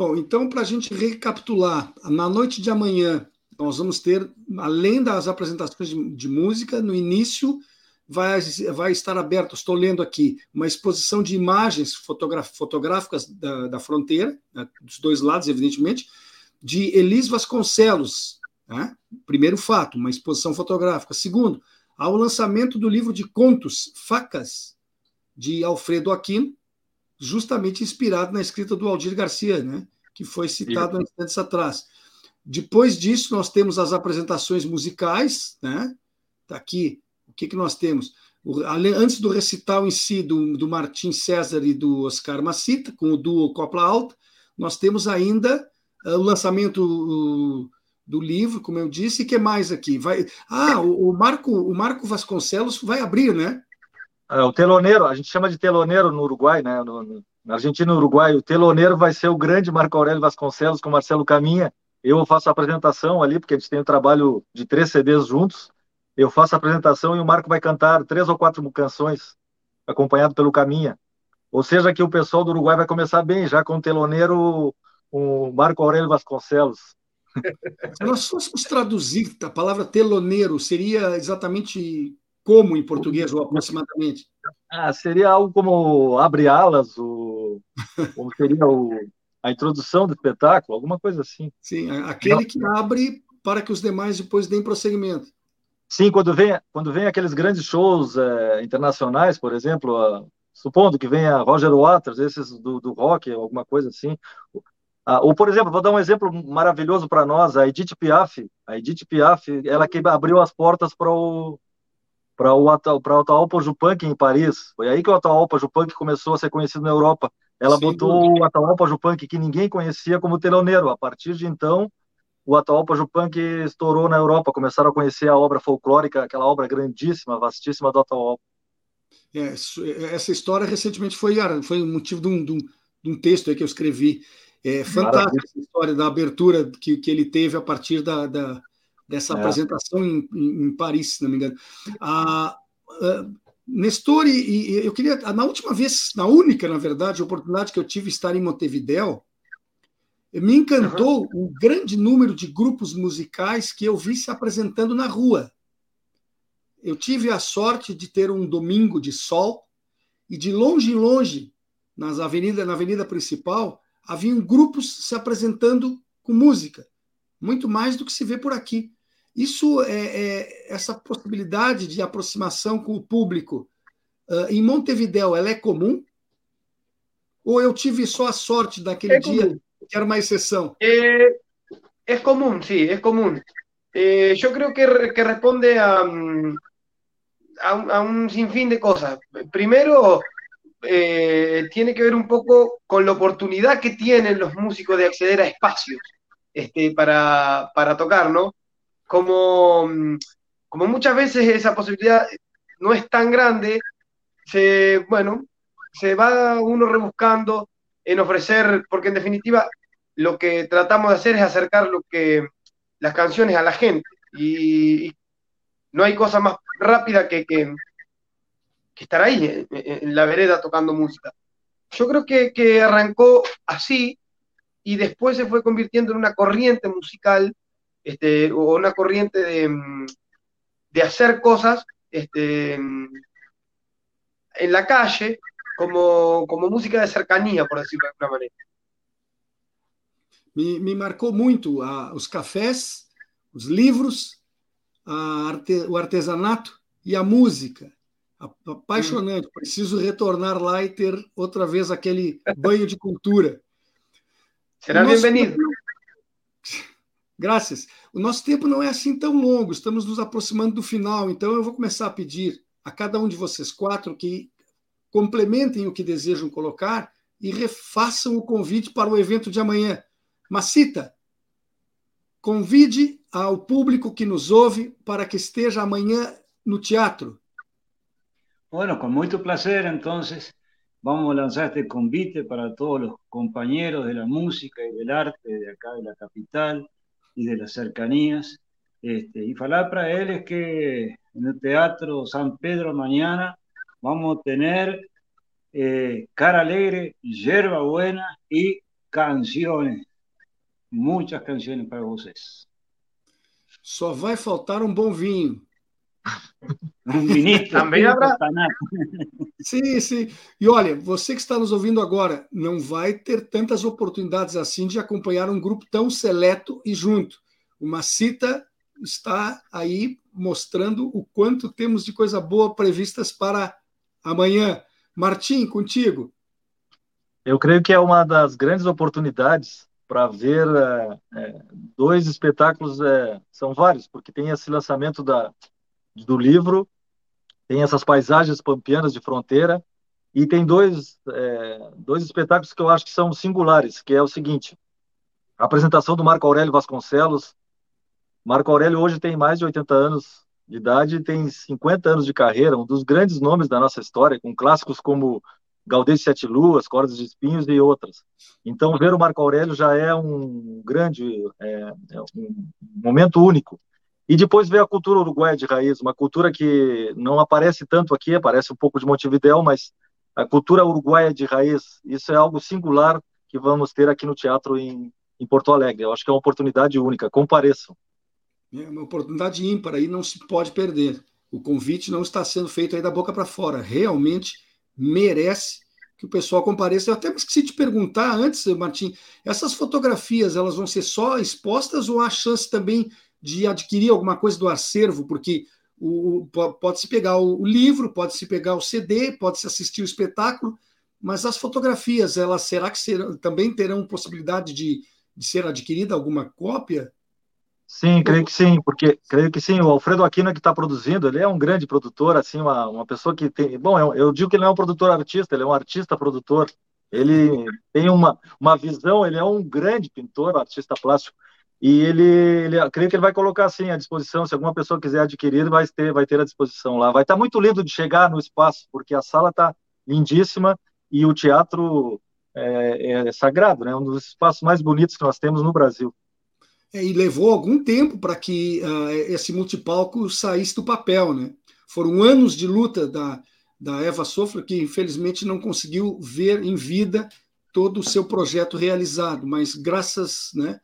A: Bom, então, para a gente recapitular, na noite de amanhã, nós vamos ter, além das apresentações de, de música, no início vai, vai estar aberto, estou lendo aqui, uma exposição de imagens fotográficas da, da fronteira, né, dos dois lados, evidentemente, de Elis Vasconcelos. Né? Primeiro fato, uma exposição fotográfica. Segundo, ao lançamento do livro de contos Facas, de Alfredo Aquino, justamente inspirado na escrita do Aldir Garcia, né? que foi citado há instantes atrás. Depois disso, nós temos as apresentações musicais, né? Tá aqui, o que, que nós temos? O, antes do recital em si do, do Martim César e do Oscar Macita, com o duo Copla Alta, nós temos ainda uh, o lançamento uh, do livro, como eu disse, e que mais aqui? Vai, ah, o, o, Marco, o Marco Vasconcelos vai abrir, né?
B: É, o teloneiro, a gente chama de teloneiro no Uruguai, né? No, no, na Argentina e no Uruguai, o teloneiro vai ser o grande Marco Aurélio Vasconcelos com Marcelo Caminha. Eu faço a apresentação ali, porque a gente tem um trabalho de três CDs juntos. Eu faço a apresentação e o Marco vai cantar três ou quatro canções, acompanhado pelo Caminha. Ou seja, que o pessoal do Uruguai vai começar bem, já com o teloneiro, o Marco Aurélio Vasconcelos.
A: Se nós fôssemos traduzir a palavra teloneiro, seria exatamente como em português, ou aproximadamente?
B: Ah, seria algo como abre alas, ou, ou seria o, a introdução do espetáculo, alguma coisa assim.
A: Sim, aquele que abre para que os demais depois deem prosseguimento.
B: Sim, quando vem, quando vem aqueles grandes shows é, internacionais, por exemplo, a, supondo que venha Roger Waters, esses do, do rock, alguma coisa assim. Ah, ou, por exemplo, vou dar um exemplo maravilhoso para nós, a Edith Piaf. A Edith Piaf, ela que abriu as portas para o para o Atahualpa Yupanqui em Paris. Foi aí que o Atahualpa Yupanqui começou a ser conhecido na Europa. Ela Sem botou dúvida. o Atahualpa Yupanqui, que ninguém conhecia, como teloneiro. A partir de então, o Atahualpa Yupanqui estourou na Europa. Começaram a conhecer a obra folclórica, aquela obra grandíssima, vastíssima do Atahualpa.
A: É, essa história recentemente foi, foi motivo de um, de um, de um texto que eu escrevi. É fantástica essa história da abertura que, que ele teve a partir da, da dessa é. apresentação em, em, em, Paris, se não me engano. A, a Nestor, e, e, eu queria, na última vez, na única, na verdade, oportunidade que eu tive de estar em Montevidéu, me encantou uhum. o grande número de grupos musicais que eu vi se apresentando na rua. Eu tive a sorte de ter um domingo de sol e de longe em longe, nas avenidas, na avenida principal, haviam grupos se apresentando com música, muito mais do que se vê por aqui. Isso é, é essa possibilidade de aproximação com o público uh, em Montevidéu, ela é comum? Ou eu tive só a sorte daquele é dia que era uma exceção?
C: É, é comum, sim, é comum. Eh, yo creo que, que responde a, a, a, un sinfín de cosas. Primero, eh, tiene que ver un poco con la oportunidad que tienen los músicos de acceder a espacios este, para, para tocar, ¿no? Como, como muchas veces esa posibilidad no es tan grande, se, bueno, se va uno rebuscando en ofrecer, porque en definitiva lo que tratamos de hacer es acercar lo que, las canciones a la gente. Y, no hay cosa más rápida que, que, estar ahí, en, la vereda tocando música. Yo creo que, que, arrancó así y después se fue convirtiendo en una corriente musical, este, o una corriente de, de hacer cosas este, en la calle, como, como música de cercanía, por decirlo de alguna.
A: Me, me marcou muito ah, os cafés, os livros, arte, o artesanato e a música. Apaixonante. Hum. Preciso retornar lá e ter outra vez aquele banho de cultura.
C: Será bem-vindo.
A: Graças. O nosso tempo não é assim tão longo, estamos nos aproximando do final, então eu vou começar a pedir a cada um de vocês quatro que complementem o que desejam colocar e refaçam o convite para o evento de amanhã. Macita, convide ao público que nos ouve para que esteja amanhã no teatro.
D: Bueno, con mucho placer, entonces vamos a lanzar este convite para todos los compañeros de la música y del arte de acá de la capital y de las cercanías. Este, y falar para él es que en el Teatro San Pedro mañana vamos a tener eh, cara alegre, yerba buena y canciones. Muchas canciones para ustedes.
A: Só vai faltar um bom vinho.
D: Um vinito também haverá.
A: Sim, sim. E olha, você que está nos ouvindo agora, não vai ter tantas oportunidades assim de acompanhar um grupo tão seleto e junto. O Macita está aí mostrando o quanto temos de coisa boa previstas para amanhã. Martim, contigo.
B: Eu creio que é uma das grandes oportunidades para ver é, dois espetáculos, é, são vários, porque tem esse lançamento da, do livro, tem essas paisagens pampianas de fronteira, e tem dois, é, dois espetáculos que eu acho que são singulares, que é o seguinte, a apresentação do Marco Aurélio Vasconcelos, Marco Aurélio hoje tem mais de 80 anos de idade, tem 50 anos de carreira, um dos grandes nomes da nossa história, com clássicos como Galdês Sete Luas, Cordas de Espinhos e outras. Então, ver o Marco Aurélio já é um grande, é, é um momento único. E depois ver a cultura uruguaia de raiz, uma cultura que não aparece tanto aqui, aparece um pouco de Montevidéu, mas a cultura uruguaia de raiz, isso é algo singular que vamos ter aqui no teatro em, em Porto Alegre. Eu acho que é uma oportunidade única. Compareçam.
A: É uma oportunidade ímpar aí, não se pode perder. O convite não está sendo feito aí da boca para fora. Realmente merece que o pessoal compareça. Eu até esqueci de perguntar antes, Martim, essas fotografias elas vão ser só expostas ou há chance também de adquirir alguma coisa do acervo? Porque o, pode-se pegar o livro, pode-se pegar o CD, pode-se assistir o espetáculo, mas as fotografias, elas será que serão, também terão possibilidade de, de ser adquirida alguma cópia?
B: Sim, creio que sim, porque creio que sim. O Alfredo Aquino que está produzindo, ele é um grande produtor, assim, uma, uma pessoa que tem. Bom, eu, eu digo que ele não é um produtor artista, ele é um artista produtor. Ele tem uma, uma visão, ele é um grande pintor, artista plástico. E ele, ele creio que ele vai colocar assim à disposição. Se alguma pessoa quiser adquirir, vai ter, vai ter à disposição lá. Vai estar tá muito lindo de chegar no espaço, porque a sala está lindíssima e o teatro é, é, sagrado, né? Um dos espaços mais bonitos que nós temos no Brasil.
A: É, e levou algum tempo para que uh, esse multipalco saísse do papel, né? Foram anos de luta da, da Eva Sofra, que infelizmente não conseguiu ver em vida todo o seu projeto realizado, mas graças, né,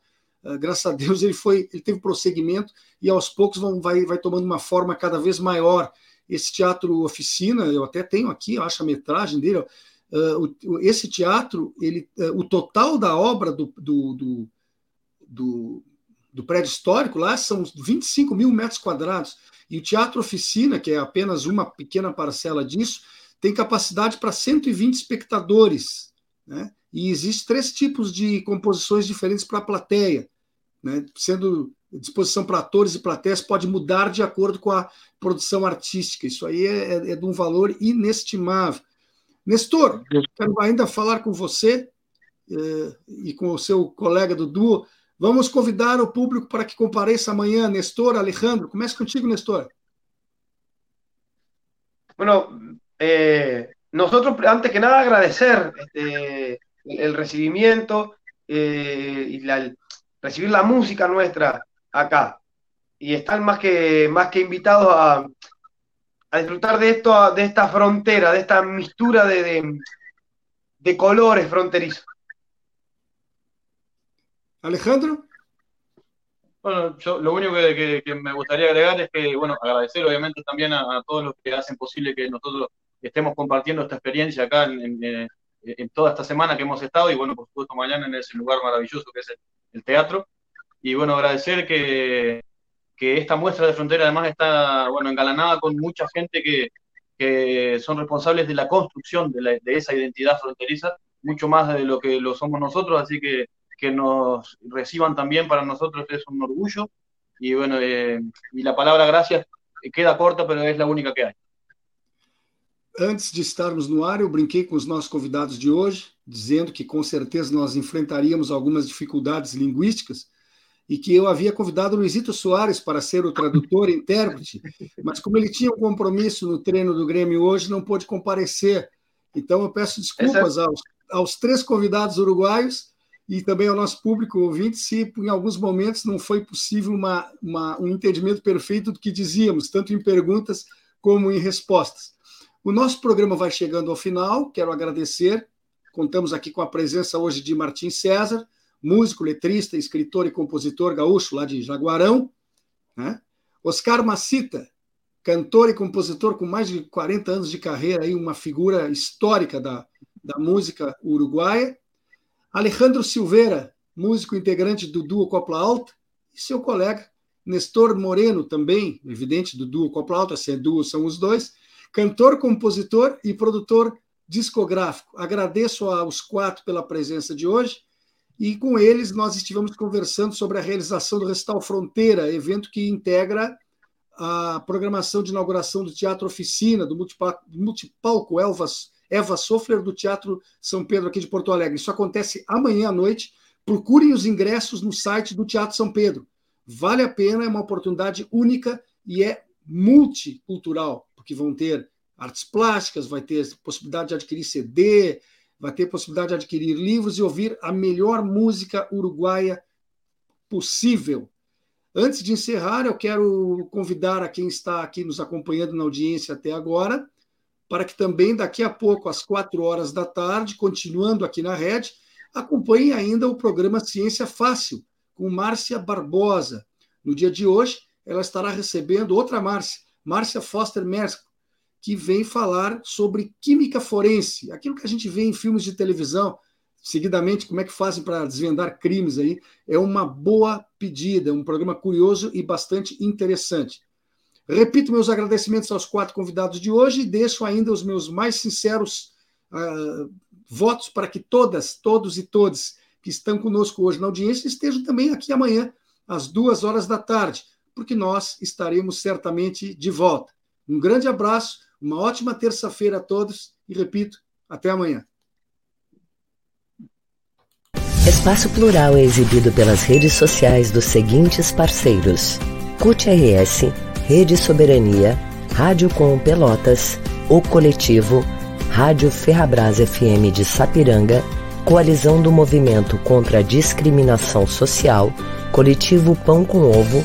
A: graças a Deus ele foi, ele teve prosseguimento e aos poucos vão, vai, vai tomando uma forma cada vez maior. Esse teatro oficina, eu até tenho aqui, eu acho a metragem dele, uh, o, esse teatro, ele, uh, o total da obra do, do, do, do do prédio histórico lá são 25 mil metros quadrados. E o Teatro Oficina, que é apenas uma pequena parcela disso, tem capacidade para 120 espectadores. Né? E existem três tipos de composições diferentes para a plateia, né? sendo disposição para atores e plateias pode mudar de acordo com a produção artística. Isso aí é, é, é de um valor inestimável. Nestor, quero ainda falar com você eh, e com o seu colega do duo Vamos convidar o público para que compareça amanhã. Nestor, Alejandro, comece contigo, Nestor.
C: Bueno, eh, nosotros antes que nada agradecer este, el recibimiento eh, y la, recibir la música nuestra acá. Y están más que, más que invitados a, a disfrutar de, esto, de esta frontera, de esta mistura de, de, de colores fronterizos.
A: Alejandro.
E: Bueno, yo lo único que, me gustaría agregar es que, bueno, agradecer obviamente también a, todos los que hacen posible que nosotros estemos compartiendo esta experiencia acá en, toda esta semana que hemos estado y, bueno, por supuesto, mañana en ese lugar maravilloso que es el, teatro. Y, bueno, agradecer que, esta muestra de frontera además está, bueno, engalanada con mucha gente que, son responsables de la construcción de, de esa identidad fronteriza, mucho más de lo que lo somos nosotros, así que que nos reciban también para nosotros es un orgullo. Y bueno, eh, y la palabra gracias queda corta, pero es la única que hay.
A: Antes de estarmos no ar, eu brinquei com os nossos convidados de hoje, dizendo que com certeza nós enfrentaríamos algumas dificuldades linguísticas e que eu havia convidado o Luizito Soares para ser o tradutor e intérprete, mas como ele tinha um compromisso no treino do Grêmio hoje, não pôde comparecer. Então eu peço desculpas aos, aos três convidados uruguaios e também ao nosso público ouvinte se em alguns momentos não foi possível uma, uma, um entendimento perfeito do que dizíamos, tanto em perguntas como em respostas. O nosso programa vai chegando ao final, quero agradecer. Contamos aqui com a presença hoje de Martim César, músico, letrista, escritor e compositor gaúcho lá de Jaguarão. Né? Oscar Macita, cantor e compositor com mais de 40 anos de carreira, aí, uma figura histórica da, da música uruguaia. Alejandro Silveira, músico integrante do duo Copla Alta, e seu colega Nestor Moreno, também, evidente, do duo Copla Alta, se é duo, são os dois, cantor, compositor e produtor discográfico. Agradeço aos quatro pela presença de hoje e com eles nós estivemos conversando sobre a realização do Recital Fronteira, evento que integra a programação de inauguração do Teatro Oficina, do Multipalco Elvas Eva Soffler, do Teatro São Pedro, aqui de Porto Alegre. Isso acontece amanhã à noite. Procurem os ingressos no site do Teatro São Pedro. Vale a pena, é uma oportunidade única e é multicultural, porque vão ter artes plásticas, vai ter possibilidade de adquirir CD, vai ter possibilidade de adquirir livros e ouvir a melhor música uruguaia possível. Antes de encerrar, eu quero convidar a quem está aqui nos acompanhando na audiência até agora para que também daqui a pouco, às quatro horas da tarde, continuando aqui na rede, acompanhe ainda o programa Ciência Fácil, com Márcia Barbosa. No dia de hoje, ela estará recebendo outra Márcia, Márcia Foster Mersk, que vem falar sobre química forense, aquilo que a gente vê em filmes de televisão, seguidamente, como é que fazem para desvendar crimes aí. É uma boa pedida, um programa curioso e bastante interessante. Repito meus agradecimentos aos quatro convidados de hoje e deixo ainda os meus mais sinceros uh, votos para que todas, todos e todas que estão conosco hoje na audiência estejam também aqui amanhã às duas horas da tarde, porque nós estaremos certamente de volta. Um grande abraço, uma ótima terça-feira a todos e repito, até amanhã.
F: Espaço Plural é exibido pelas redes sociais dos seguintes parceiros: CUT RS, Rede Soberania, Rádio Com Pelotas, O Coletivo, Rádio Ferrabras FM de Sapiranga, Coalizão do Movimento contra a Discriminação Social, Coletivo Pão com Ovo,